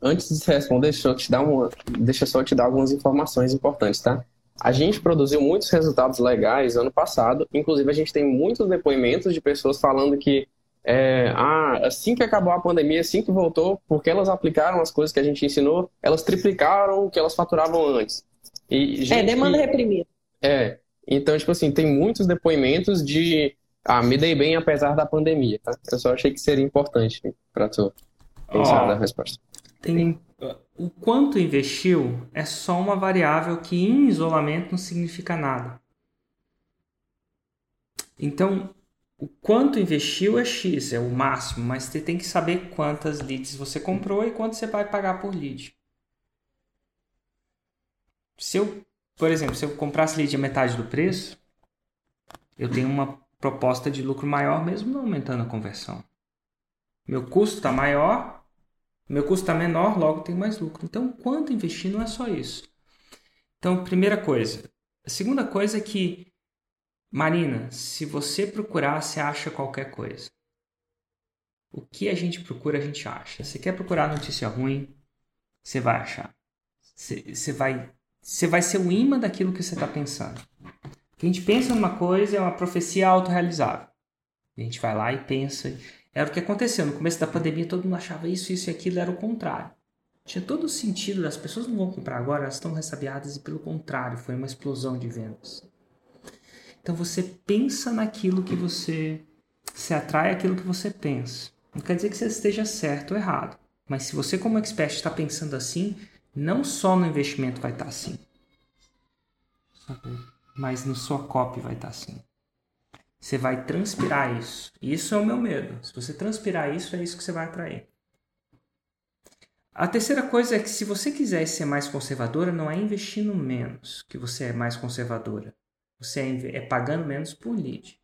antes de você responder, deixa eu te dar uma, deixa eu só te dar algumas informações importantes, tá? A gente produziu muitos resultados legais ano passado, inclusive a gente tem muitos depoimentos de pessoas falando que é, ah, assim que acabou a pandemia, assim que voltou, porque elas aplicaram as coisas que a gente ensinou, elas triplicaram o que elas faturavam antes. E, é, gente, é, demanda reprimida. É, então, tipo assim, tem muitos depoimentos de ah, me dei bem apesar da pandemia, tá? Eu só achei que seria importante para tu pensar oh, na resposta. Tem o quanto investiu é só uma variável que em isolamento não significa nada. Então, o quanto investiu é X, é o máximo, mas você tem que saber quantas leads você comprou e quanto você vai pagar por lead. Se eu, por exemplo, se eu comprasse lead a metade do preço, eu tenho uma proposta de lucro maior mesmo não aumentando a conversão. Meu custo está maior, meu custo está menor, logo tem mais lucro. Então, quanto investir não é só isso. Então, primeira coisa. A segunda coisa é que, Marina, se você procurar, você acha qualquer coisa. O que a gente procura, a gente acha. Você quer procurar notícia ruim, você vai achar. Você, você vai, você vai ser o imã daquilo que você está pensando. Que a gente pensa numa coisa é uma profecia autorrealizável. A gente vai lá e pensa era o que aconteceu. No começo da pandemia, todo mundo achava isso, isso e aquilo, era o contrário. Tinha todo o sentido, as pessoas não vão comprar agora, elas estão ressabiadas e pelo contrário, foi uma explosão de vendas. Então você pensa naquilo que você você atrai aquilo que você pensa. Não quer dizer que você esteja certo ou errado. Mas se você, como expert, está pensando assim, não só no investimento vai estar assim, mas no sua copy vai estar assim. Você vai transpirar isso. Isso é o meu medo. Se você transpirar isso, é isso que você vai atrair. A terceira coisa é que se você quiser ser mais conservadora, não é investindo menos que você é mais conservadora. Você é, é pagando menos por lead.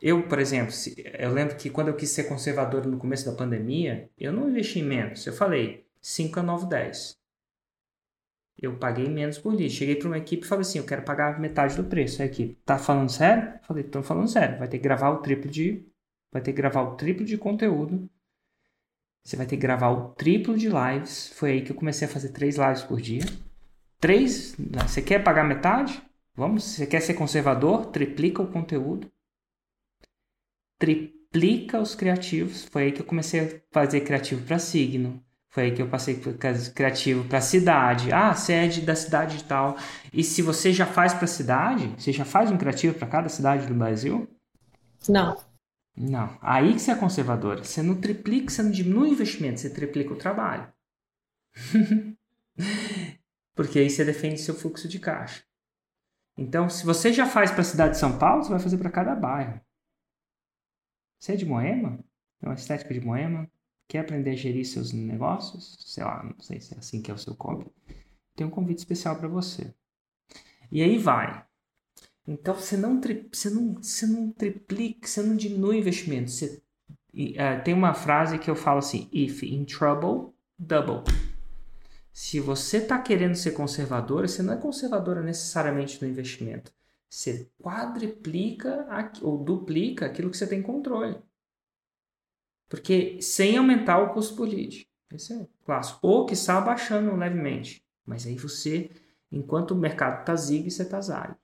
Eu, por exemplo, eu lembro que quando eu quis ser conservador no começo da pandemia, eu não investi menos. Eu falei 5 a 9, 10. Eu paguei menos por lead. Cheguei para uma equipe e falei assim: eu quero pagar metade do preço. A equipe, tá falando sério? Eu falei: tô falando sério. Vai ter que gravar o triplo de. Vai ter que gravar o triplo de conteúdo você vai ter que gravar o triplo de lives. Foi aí que eu comecei a fazer três lives por dia. Três? Você quer pagar metade? Vamos? Você quer ser conservador? Triplica o conteúdo. Triplica os criativos. Foi aí que eu comecei a fazer criativo para signo. Foi aí que eu passei criativo para cidade. Ah, sede da cidade e tal. E se você já faz para cidade, você já faz um criativo para cada cidade do Brasil? Não. Não. Aí que você é conservadora. Você não triplica, você não diminui o investimento, você triplica o trabalho. Porque aí você defende seu fluxo de caixa. Então, se você já faz para a cidade de São Paulo, você vai fazer para cada bairro. Você é de Moema? É uma estética de Moema? Quer aprender a gerir seus negócios? Sei lá, não sei se é assim que é o seu copy. Tem um convite especial para você. E aí vai. Então você não, você não, você não triplica, você não diminui investimento. Você, uh, tem uma frase que eu falo assim: if in trouble, double. Se você está querendo ser conservadora, você não é conservadora necessariamente no investimento. Você quadriplica ou duplica aquilo que você tem controle. Porque sem aumentar o custo por lead. Esse é clássico. Ou que está abaixando levemente. Mas aí você, enquanto o mercado está zig, você está zag.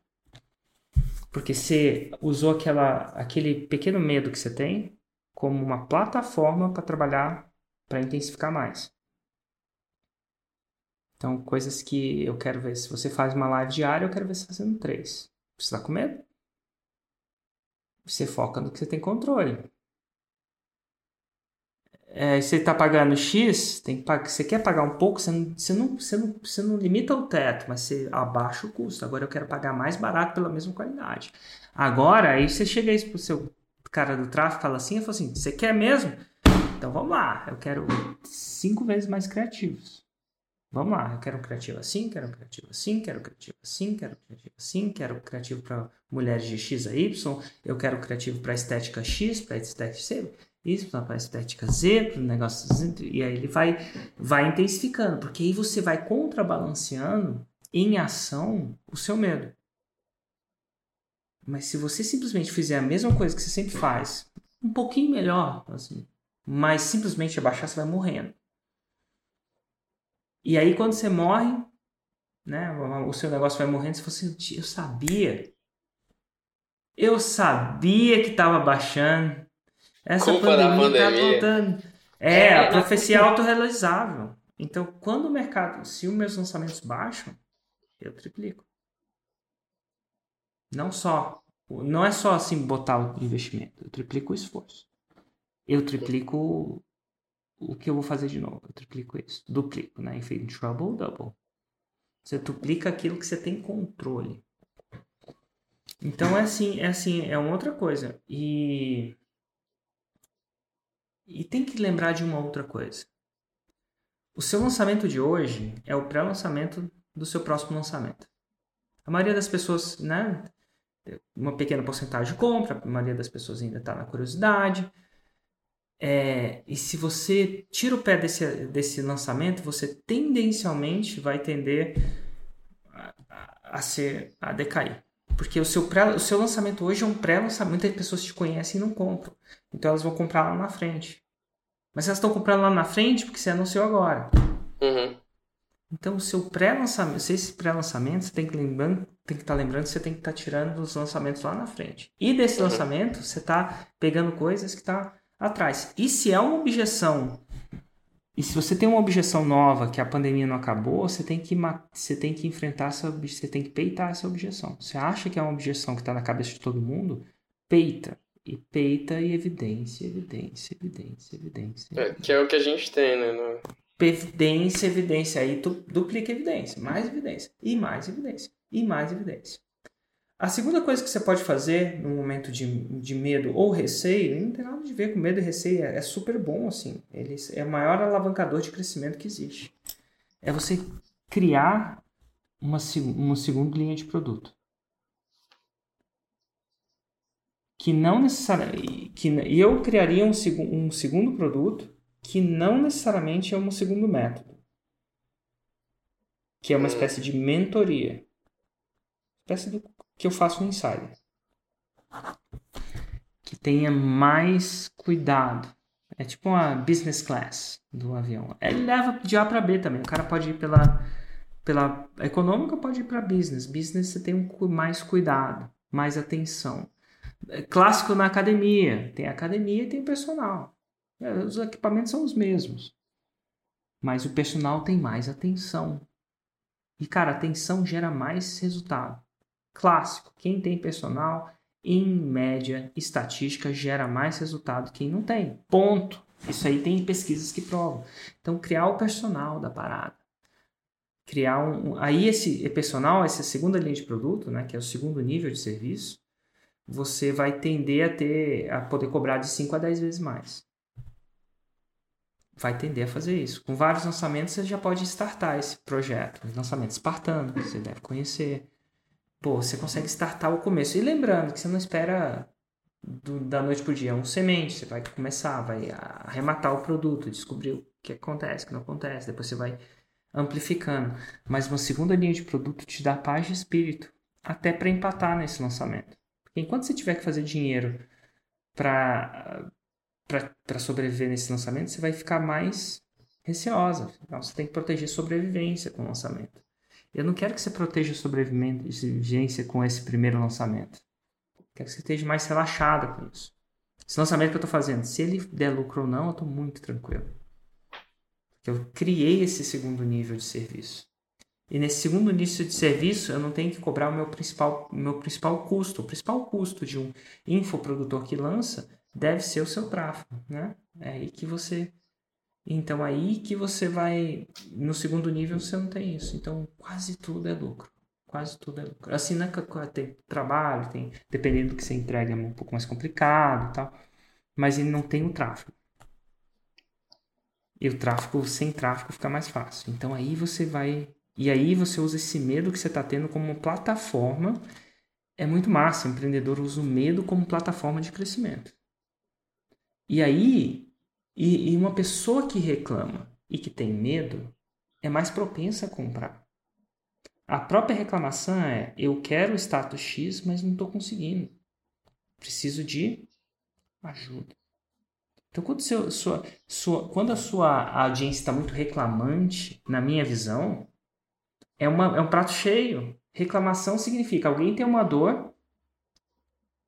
Porque você usou aquela, aquele pequeno medo que você tem como uma plataforma para trabalhar, para intensificar mais. Então, coisas que eu quero ver. Se você faz uma live diária, eu quero ver você fazendo três. Você está com medo? Você foca no que você tem controle é, você está pagando X, tem que pagar, você quer pagar um pouco, você não, você, não, você, não, você não limita o teto, mas você abaixa o custo. Agora eu quero pagar mais barato pela mesma qualidade. Agora, aí você chega aí pro seu cara do tráfego fala assim, fala assim, você quer mesmo? Então vamos lá, eu quero cinco vezes mais criativos. Vamos lá, eu quero um criativo assim, quero um criativo assim, quero um criativo assim, quero um criativo assim, quero um criativo para mulheres de X a Y, eu quero um criativo para estética X, para estética C isso para estética Z, para negócio Z, e aí ele vai, vai intensificando, porque aí você vai contrabalanceando em ação o seu medo. Mas se você simplesmente fizer a mesma coisa que você sempre faz, um pouquinho melhor, assim, mas simplesmente abaixar, você vai morrendo. E aí quando você morre, né, o seu negócio vai morrendo, você fala assim, eu sabia. Eu sabia que estava baixando. Essa Culpa pandemia, está voltando. É, é, a profecia é autorrealizável. Então, quando o mercado, se os meus lançamentos baixam, eu triplico. Não só, não é só assim botar o investimento, eu triplico o esforço. Eu triplico o que eu vou fazer de novo, eu triplico isso, duplico, né? Enfim, trouble, double. Você duplica aquilo que você tem controle. Então é assim, é assim, é uma outra coisa. E e tem que lembrar de uma outra coisa. O seu lançamento de hoje é o pré-lançamento do seu próximo lançamento. A maioria das pessoas, né? Uma pequena porcentagem compra, a maioria das pessoas ainda está na curiosidade. É, e se você tira o pé desse, desse lançamento, você tendencialmente vai tender a, a, a ser a decair. Porque o seu, pré, o seu lançamento hoje é um pré-lançamento. Muitas pessoas te conhecem e não compram. Então elas vão comprar lá na frente. Mas elas estão comprando lá na frente porque você anunciou agora. Uhum. Então o seu pré-lançamento, esse pré-lançamento, você tem que, lembrando, tem que estar tá lembrando que você tem que estar tá tirando os lançamentos lá na frente. E desse uhum. lançamento, você está pegando coisas que está atrás. E se é uma objeção E se você tem uma objeção nova que a pandemia não acabou, você tem que, você tem que enfrentar essa você tem que peitar essa objeção. Você acha que é uma objeção que está na cabeça de todo mundo? Peita. E peita e evidência, evidência, evidência, evidência. É, que é o que a gente tem, né? No... Evidência, evidência. Aí tu duplica evidência, mais evidência, e mais evidência, e mais evidência. A segunda coisa que você pode fazer no momento de, de medo ou receio, não tem nada a ver com medo e receio, é, é super bom assim. Ele é o maior alavancador de crescimento que existe. É você criar uma, uma segunda linha de produto. Que não necessariamente. Que, eu criaria um, um segundo produto que não necessariamente é um segundo método. Que é uma espécie de mentoria. Espécie do que eu faço um insider. Que tenha mais cuidado. É tipo uma business class do avião. Ele leva de A para B também. O cara pode ir pela, pela econômica, pode ir para business. Business você tem um, mais cuidado, mais atenção. É clássico na academia. Tem academia e tem personal. É, os equipamentos são os mesmos. Mas o personal tem mais atenção. E, cara, atenção gera mais resultado clássico. Quem tem personal, em média, estatística, gera mais resultado que quem não tem. Ponto. Isso aí tem pesquisas que provam. Então, criar o personal da parada. Criar um. Aí, esse personal, essa segunda linha de produto, né, que é o segundo nível de serviço, você vai tender a ter a poder cobrar de 5 a 10 vezes mais. Vai tender a fazer isso. Com vários lançamentos, você já pode startar esse projeto. Os lançamentos espartanos, você deve conhecer pô, você consegue startar o começo. E lembrando que você não espera do, da noite pro dia, é um semente, você vai começar, vai arrematar o produto, descobrir o que acontece, o que não acontece, depois você vai amplificando. Mas uma segunda linha de produto te dá paz de espírito, até para empatar nesse lançamento. Porque enquanto você tiver que fazer dinheiro para para sobreviver nesse lançamento, você vai ficar mais receosa. Então, você tem que proteger sobrevivência com o lançamento. Eu não quero que você proteja a sobrevivência com esse primeiro lançamento. Quero que você esteja mais relaxada com isso. Esse lançamento que eu estou fazendo, se ele der lucro ou não, eu estou muito tranquilo. Eu criei esse segundo nível de serviço. E nesse segundo nível de serviço, eu não tenho que cobrar o meu principal, meu principal custo. O principal custo de um infoprodutor que lança deve ser o seu tráfego. Né? É aí que você então aí que você vai. No segundo nível você não tem isso. Então quase tudo é lucro. Quase tudo é lucro. Assim, né, tem trabalho, tem. Dependendo do que você entrega, é um pouco mais complicado tal. Mas ele não tem o tráfego. E o tráfego, sem tráfego, fica mais fácil. Então aí você vai. E aí você usa esse medo que você está tendo como plataforma. É muito massa. O empreendedor usa o medo como plataforma de crescimento. E aí e, e uma pessoa que reclama e que tem medo é mais propensa a comprar. A própria reclamação é: eu quero o status X, mas não estou conseguindo. Preciso de ajuda. Então, quando, seu, sua, sua, quando a sua audiência está muito reclamante, na minha visão, é, uma, é um prato cheio. Reclamação significa alguém tem uma dor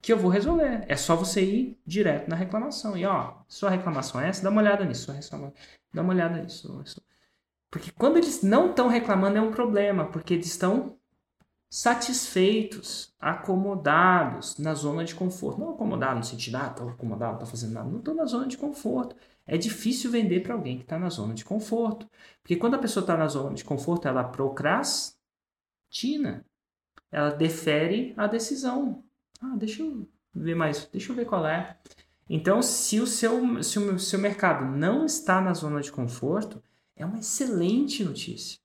que eu vou resolver. É só você ir direto na reclamação. E ó, sua reclamação é essa, dá uma olhada nisso, dá uma olhada nisso. Porque quando eles não estão reclamando é um problema, porque eles estão satisfeitos, acomodados na zona de conforto. Não acomodado no sentido, ah, tô acomodado, não tô fazendo nada. Não estou na zona de conforto. É difícil vender para alguém que está na zona de conforto. Porque quando a pessoa está na zona de conforto, ela procrastina. Ela defere a decisão. Ah, deixa eu ver mais, deixa eu ver qual é. Então, se o seu, se o seu mercado não está na zona de conforto, é uma excelente notícia.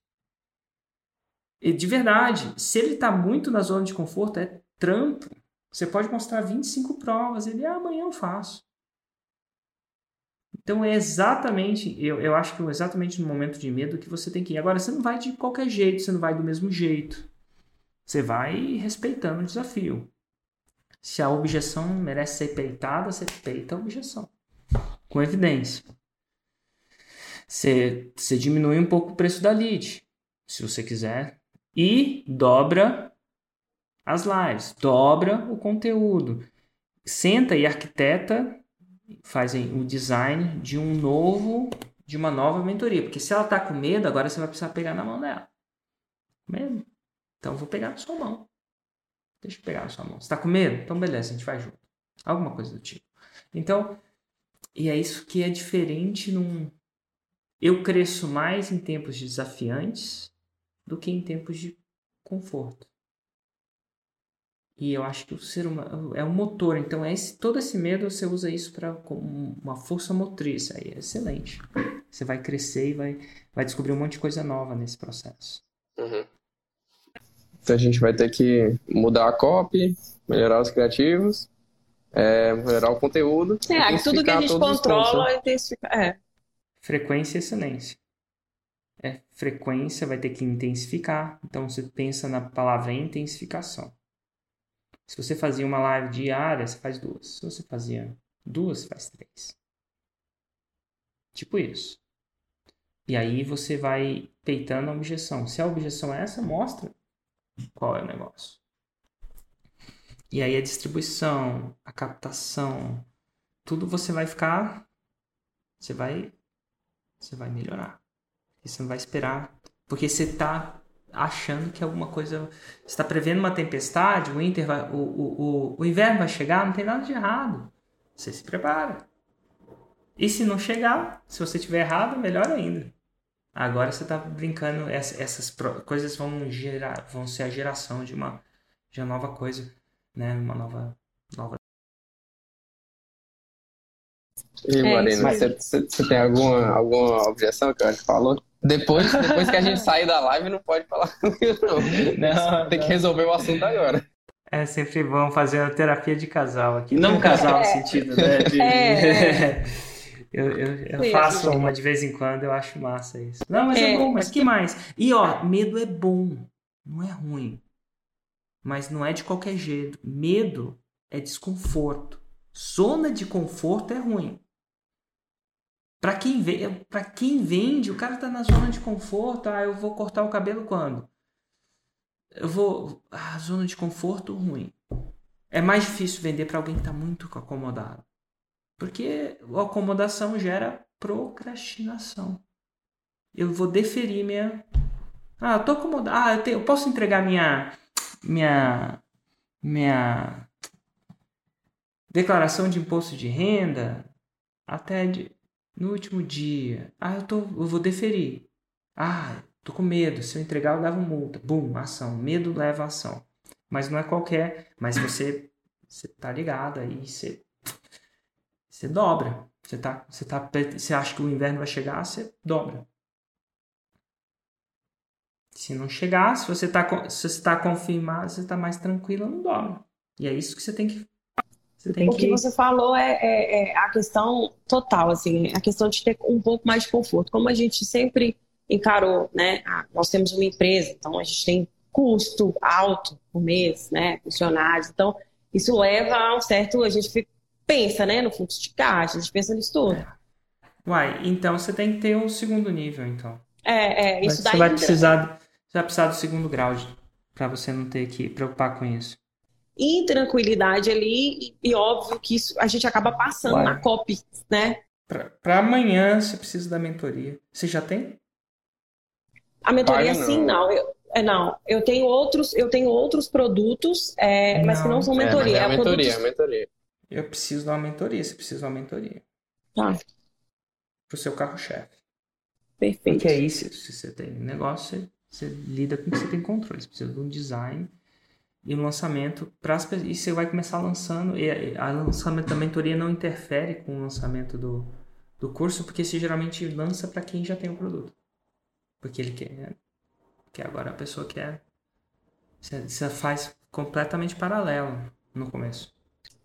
E de verdade, se ele está muito na zona de conforto, é trampo. Você pode mostrar 25 provas, ele, ah, amanhã eu faço. Então é exatamente, eu, eu acho que é exatamente no momento de medo que você tem que ir. Agora, você não vai de qualquer jeito, você não vai do mesmo jeito. Você vai respeitando o desafio. Se a objeção merece ser peitada, você peita a objeção. Com evidência. Você, você diminui um pouco o preço da lead, se você quiser. E dobra as lives, dobra o conteúdo. Senta e arquiteta, fazem o design de um novo de uma nova mentoria. Porque se ela tá com medo, agora você vai precisar pegar na mão dela. Medo? Então vou pegar na sua mão. Deixa eu pegar na sua mão. Você tá com medo? Então beleza, a gente vai junto. Alguma coisa do tipo. Então, e é isso que é diferente num. Eu cresço mais em tempos desafiantes do que em tempos de conforto. E eu acho que o ser humano é um motor, então é esse, todo esse medo você usa isso para uma força motriz, aí é excelente. Você vai crescer e vai, vai descobrir um monte de coisa nova nesse processo. Uhum. Então a gente vai ter que mudar a copy, melhorar os criativos, é, melhorar o conteúdo. É, tudo que a gente controla é intensificar. É. Frequência e excelência. É, frequência vai ter que intensificar. Então você pensa na palavra intensificação. Se você fazia uma live diária, você faz duas. Se você fazia duas, faz três. Tipo isso. E aí você vai peitando a objeção. Se a objeção é essa, mostra qual é o negócio. E aí a distribuição, a captação, tudo você vai ficar, você vai, você vai melhorar. E você não vai esperar, porque você está achando que alguma coisa, você está prevendo uma tempestade, o, inter vai, o, o, o, o inverno vai chegar, não tem nada de errado. Você se prepara. E se não chegar, se você tiver errado, melhor ainda. Agora você está brincando, essas coisas vão gerar, vão ser a geração de uma, de uma nova coisa né? Uma nova. nova... E é, Marina, você, você tem alguma, alguma objeção que a gente falou? Depois, depois que a gente sair da live, não pode falar comigo, não. não tem não. que resolver o assunto agora. É sempre bom fazer uma terapia de casal aqui. Não casal no sentido, né? De... É. eu, eu, eu faço uma de vez em quando, eu acho massa isso. Não, mas é, é bom, mas que mais? E ó, medo é bom, não é ruim. Mas não é de qualquer jeito. Medo é desconforto. Zona de conforto é ruim. Para quem, vende, quem vende, o cara tá na zona de conforto. Ah, eu vou cortar o cabelo quando? Eu vou. Ah, zona de conforto ruim. É mais difícil vender para alguém que está muito acomodado. Porque acomodação gera procrastinação. Eu vou deferir minha. Ah, eu tô acomodado. Ah, eu, tenho... eu posso entregar minha minha minha declaração de imposto de renda até de, no último dia. Ah, eu, tô, eu vou deferir. Ah, tô com medo. Se eu entregar, eu levo multa. Bum, ação. Medo leva ação. Mas não é qualquer. Mas você, você tá ligado aí, você, você dobra. Você, tá, você, tá, você acha que o inverno vai chegar, você dobra. Se não chegar, se você está se está confirmado, você está mais tranquilo, não dorme. E é isso que você tem que. Você tem o que... que você falou é, é, é, a questão total, assim, a questão de ter um pouco mais de conforto. Como a gente sempre encarou, né? Ah, nós temos uma empresa, então a gente tem custo alto por mês, né? Funcionários. Então, isso leva a um certo. A gente pensa, né? No fluxo de caixa, a gente pensa nisso tudo. Uai, então você tem que ter um segundo nível, então. É, é, isso daí. Você vai precisar você vai precisar do segundo grau para você não ter que preocupar com isso. Em tranquilidade ali, e, óbvio que isso a gente acaba passando Uai. na copy, né? Para amanhã você precisa da mentoria. Você já tem? A mentoria não. sim, não. Eu, é, não, eu tenho outros, eu tenho outros produtos, é, mas que não são mentoria. É, é, é mentoria, produtos... é mentoria. Eu preciso de uma mentoria, você precisa de uma mentoria. Tá. Pro seu carro-chefe. Perfeito. Porque aí, se, se você tem negócio, você você lida com o que você tem controle. Você precisa de um design e um lançamento para e você vai começar lançando e a lançamento da mentoria não interfere com o lançamento do, do curso porque você geralmente lança para quem já tem o produto porque ele quer né? que agora a pessoa quer você, você faz completamente paralelo no começo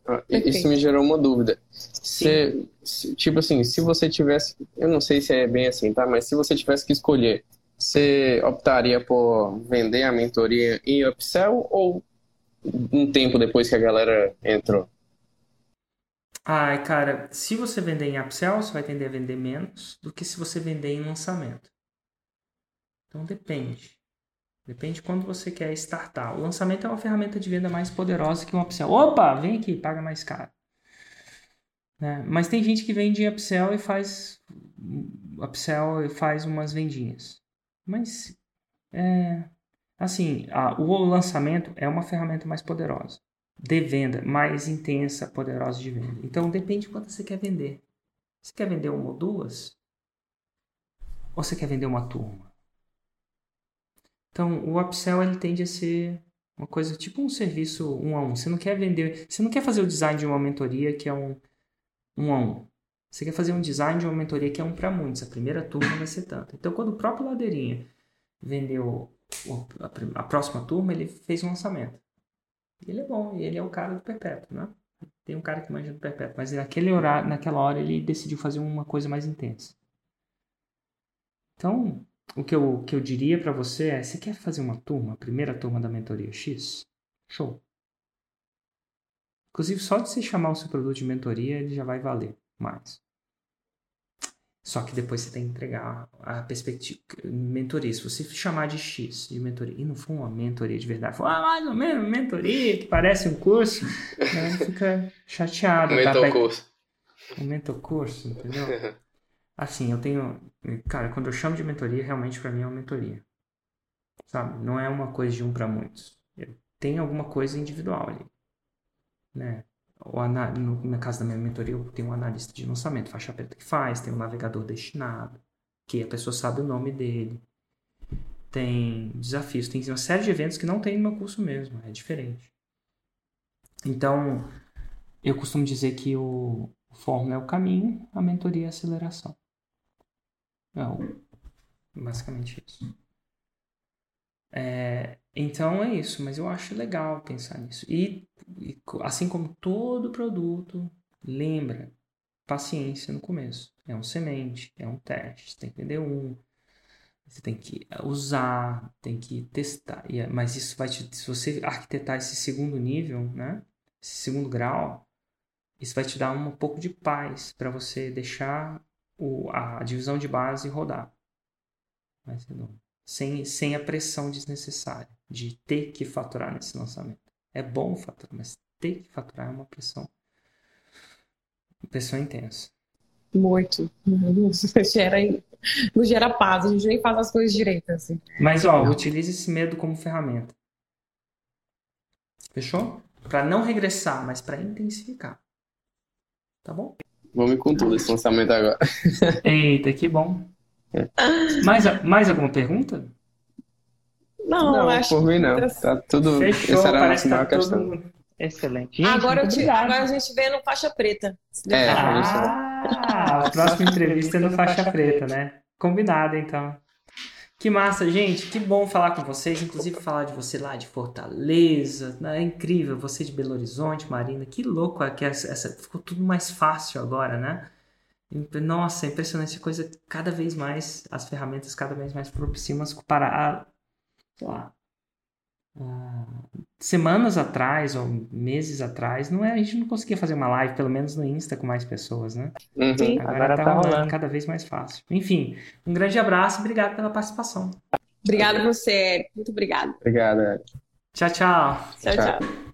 ah, isso me gerou uma dúvida se, se, tipo assim se você tivesse eu não sei se é bem assim tá mas se você tivesse que escolher você optaria por vender a mentoria em upsell ou um tempo depois que a galera entrou? Ai, cara, se você vender em upsell, você vai tender a vender menos do que se você vender em lançamento. Então depende. Depende de quando você quer startar. O lançamento é uma ferramenta de venda mais poderosa que um upsell. Opa, vem aqui, paga mais caro. Né? Mas tem gente que vende upsell e faz upsell faz umas vendinhas. Mas, é, assim, a, o lançamento é uma ferramenta mais poderosa de venda, mais intensa, poderosa de venda. Então, depende de quanto você quer vender. Você quer vender uma ou duas? Ou você quer vender uma turma? Então, o upsell ele tende a ser uma coisa tipo um serviço um a um. Você não quer vender, você não quer fazer o design de uma mentoria que é um um a um. Você quer fazer um design de uma mentoria que é um para muitos. A primeira turma vai ser tanto. Então, quando o próprio Ladeirinha vendeu a, próxima turma, ele fez um lançamento. Ele é bom, ele é o cara do perpétuo, né? Tem um cara que manja do perpétuo, mas naquele horário, naquela hora ele decidiu fazer uma coisa mais intensa. Então, o que eu, que eu diria para você é: você quer fazer uma turma, a primeira turma da mentoria X? Show. Inclusive, só de você chamar o seu produto de mentoria, ele já vai valer mais. Só que depois você tem que entregar a perspectiva. Mentoria, se você chamar de X de mentoria, e não for uma mentoria de verdade, for ah, mais ou menos mentoria, que parece um curso, né, fica chateado. Aumentou tá? o curso. Aumenta o curso, entendeu? Assim, eu tenho. Cara, quando eu chamo de mentoria, realmente para mim é uma mentoria. Sabe? Não é uma coisa de um para muitos. Tem alguma coisa individual ali. Né? o, no, na casa da minha mentoria, eu tenho um analista de lançamento, faixa preta que faz, tem um navegador destinado, que a pessoa sabe o nome dele. Tem desafios, tem uma série de eventos que não tem no meu curso mesmo, é diferente. Então, eu costumo dizer que o, o Fórmula é o caminho, a mentoria é a aceleração. É basicamente isso. É, então é isso, mas eu acho legal pensar nisso. E, e, assim como todo produto, lembra, paciência no começo. É um semente, é um teste, você tem que vender um, você tem que usar, tem que testar. É, mas isso vai te, se você arquitetar esse segundo nível, né? Esse segundo grau, isso vai te dar um pouco de paz para você deixar o, a divisão de base rodar. Mas não sem, sem a pressão desnecessária de ter que faturar nesse lançamento. É bom faturar, mas ter que faturar é uma pressão, uma pressão intensa. Muito. Não gera, não gera paz, a gente nem faz as coisas direito. Assim. Mas, ó, utilize esse medo como ferramenta. Fechou? Para não regressar, mas para intensificar. Tá bom? Vamos com tudo esse lançamento agora. Eita, que bom. Mais, mais alguma pergunta? Não, não acho por mim não. Tá tudo. Fechou, parece que tá tudo excelente. Gente, agora, te, agora, a gente vê no faixa preta. É, ah, a próxima entrevista é no faixa preta, né? Combinado, então. Que massa, gente. Que bom falar com vocês. Inclusive, falar de você lá de Fortaleza. Né? É incrível. Você de Belo Horizonte, Marina. Que louco é que essa, essa, ficou tudo mais fácil agora, né? Nossa, é impressionante coisa. Cada vez mais, as ferramentas cada vez mais propiciam para a, sei lá, semanas atrás ou meses atrás, não é, a gente não conseguia fazer uma live, pelo menos no Insta, com mais pessoas, né? Uhum. Sim, agora, agora tá, tá rolando cada vez mais fácil. Enfim, um grande abraço e obrigado pela participação. Obrigada você, muito obrigada. Obrigado. Tchau, tchau. Tchau, tchau. tchau.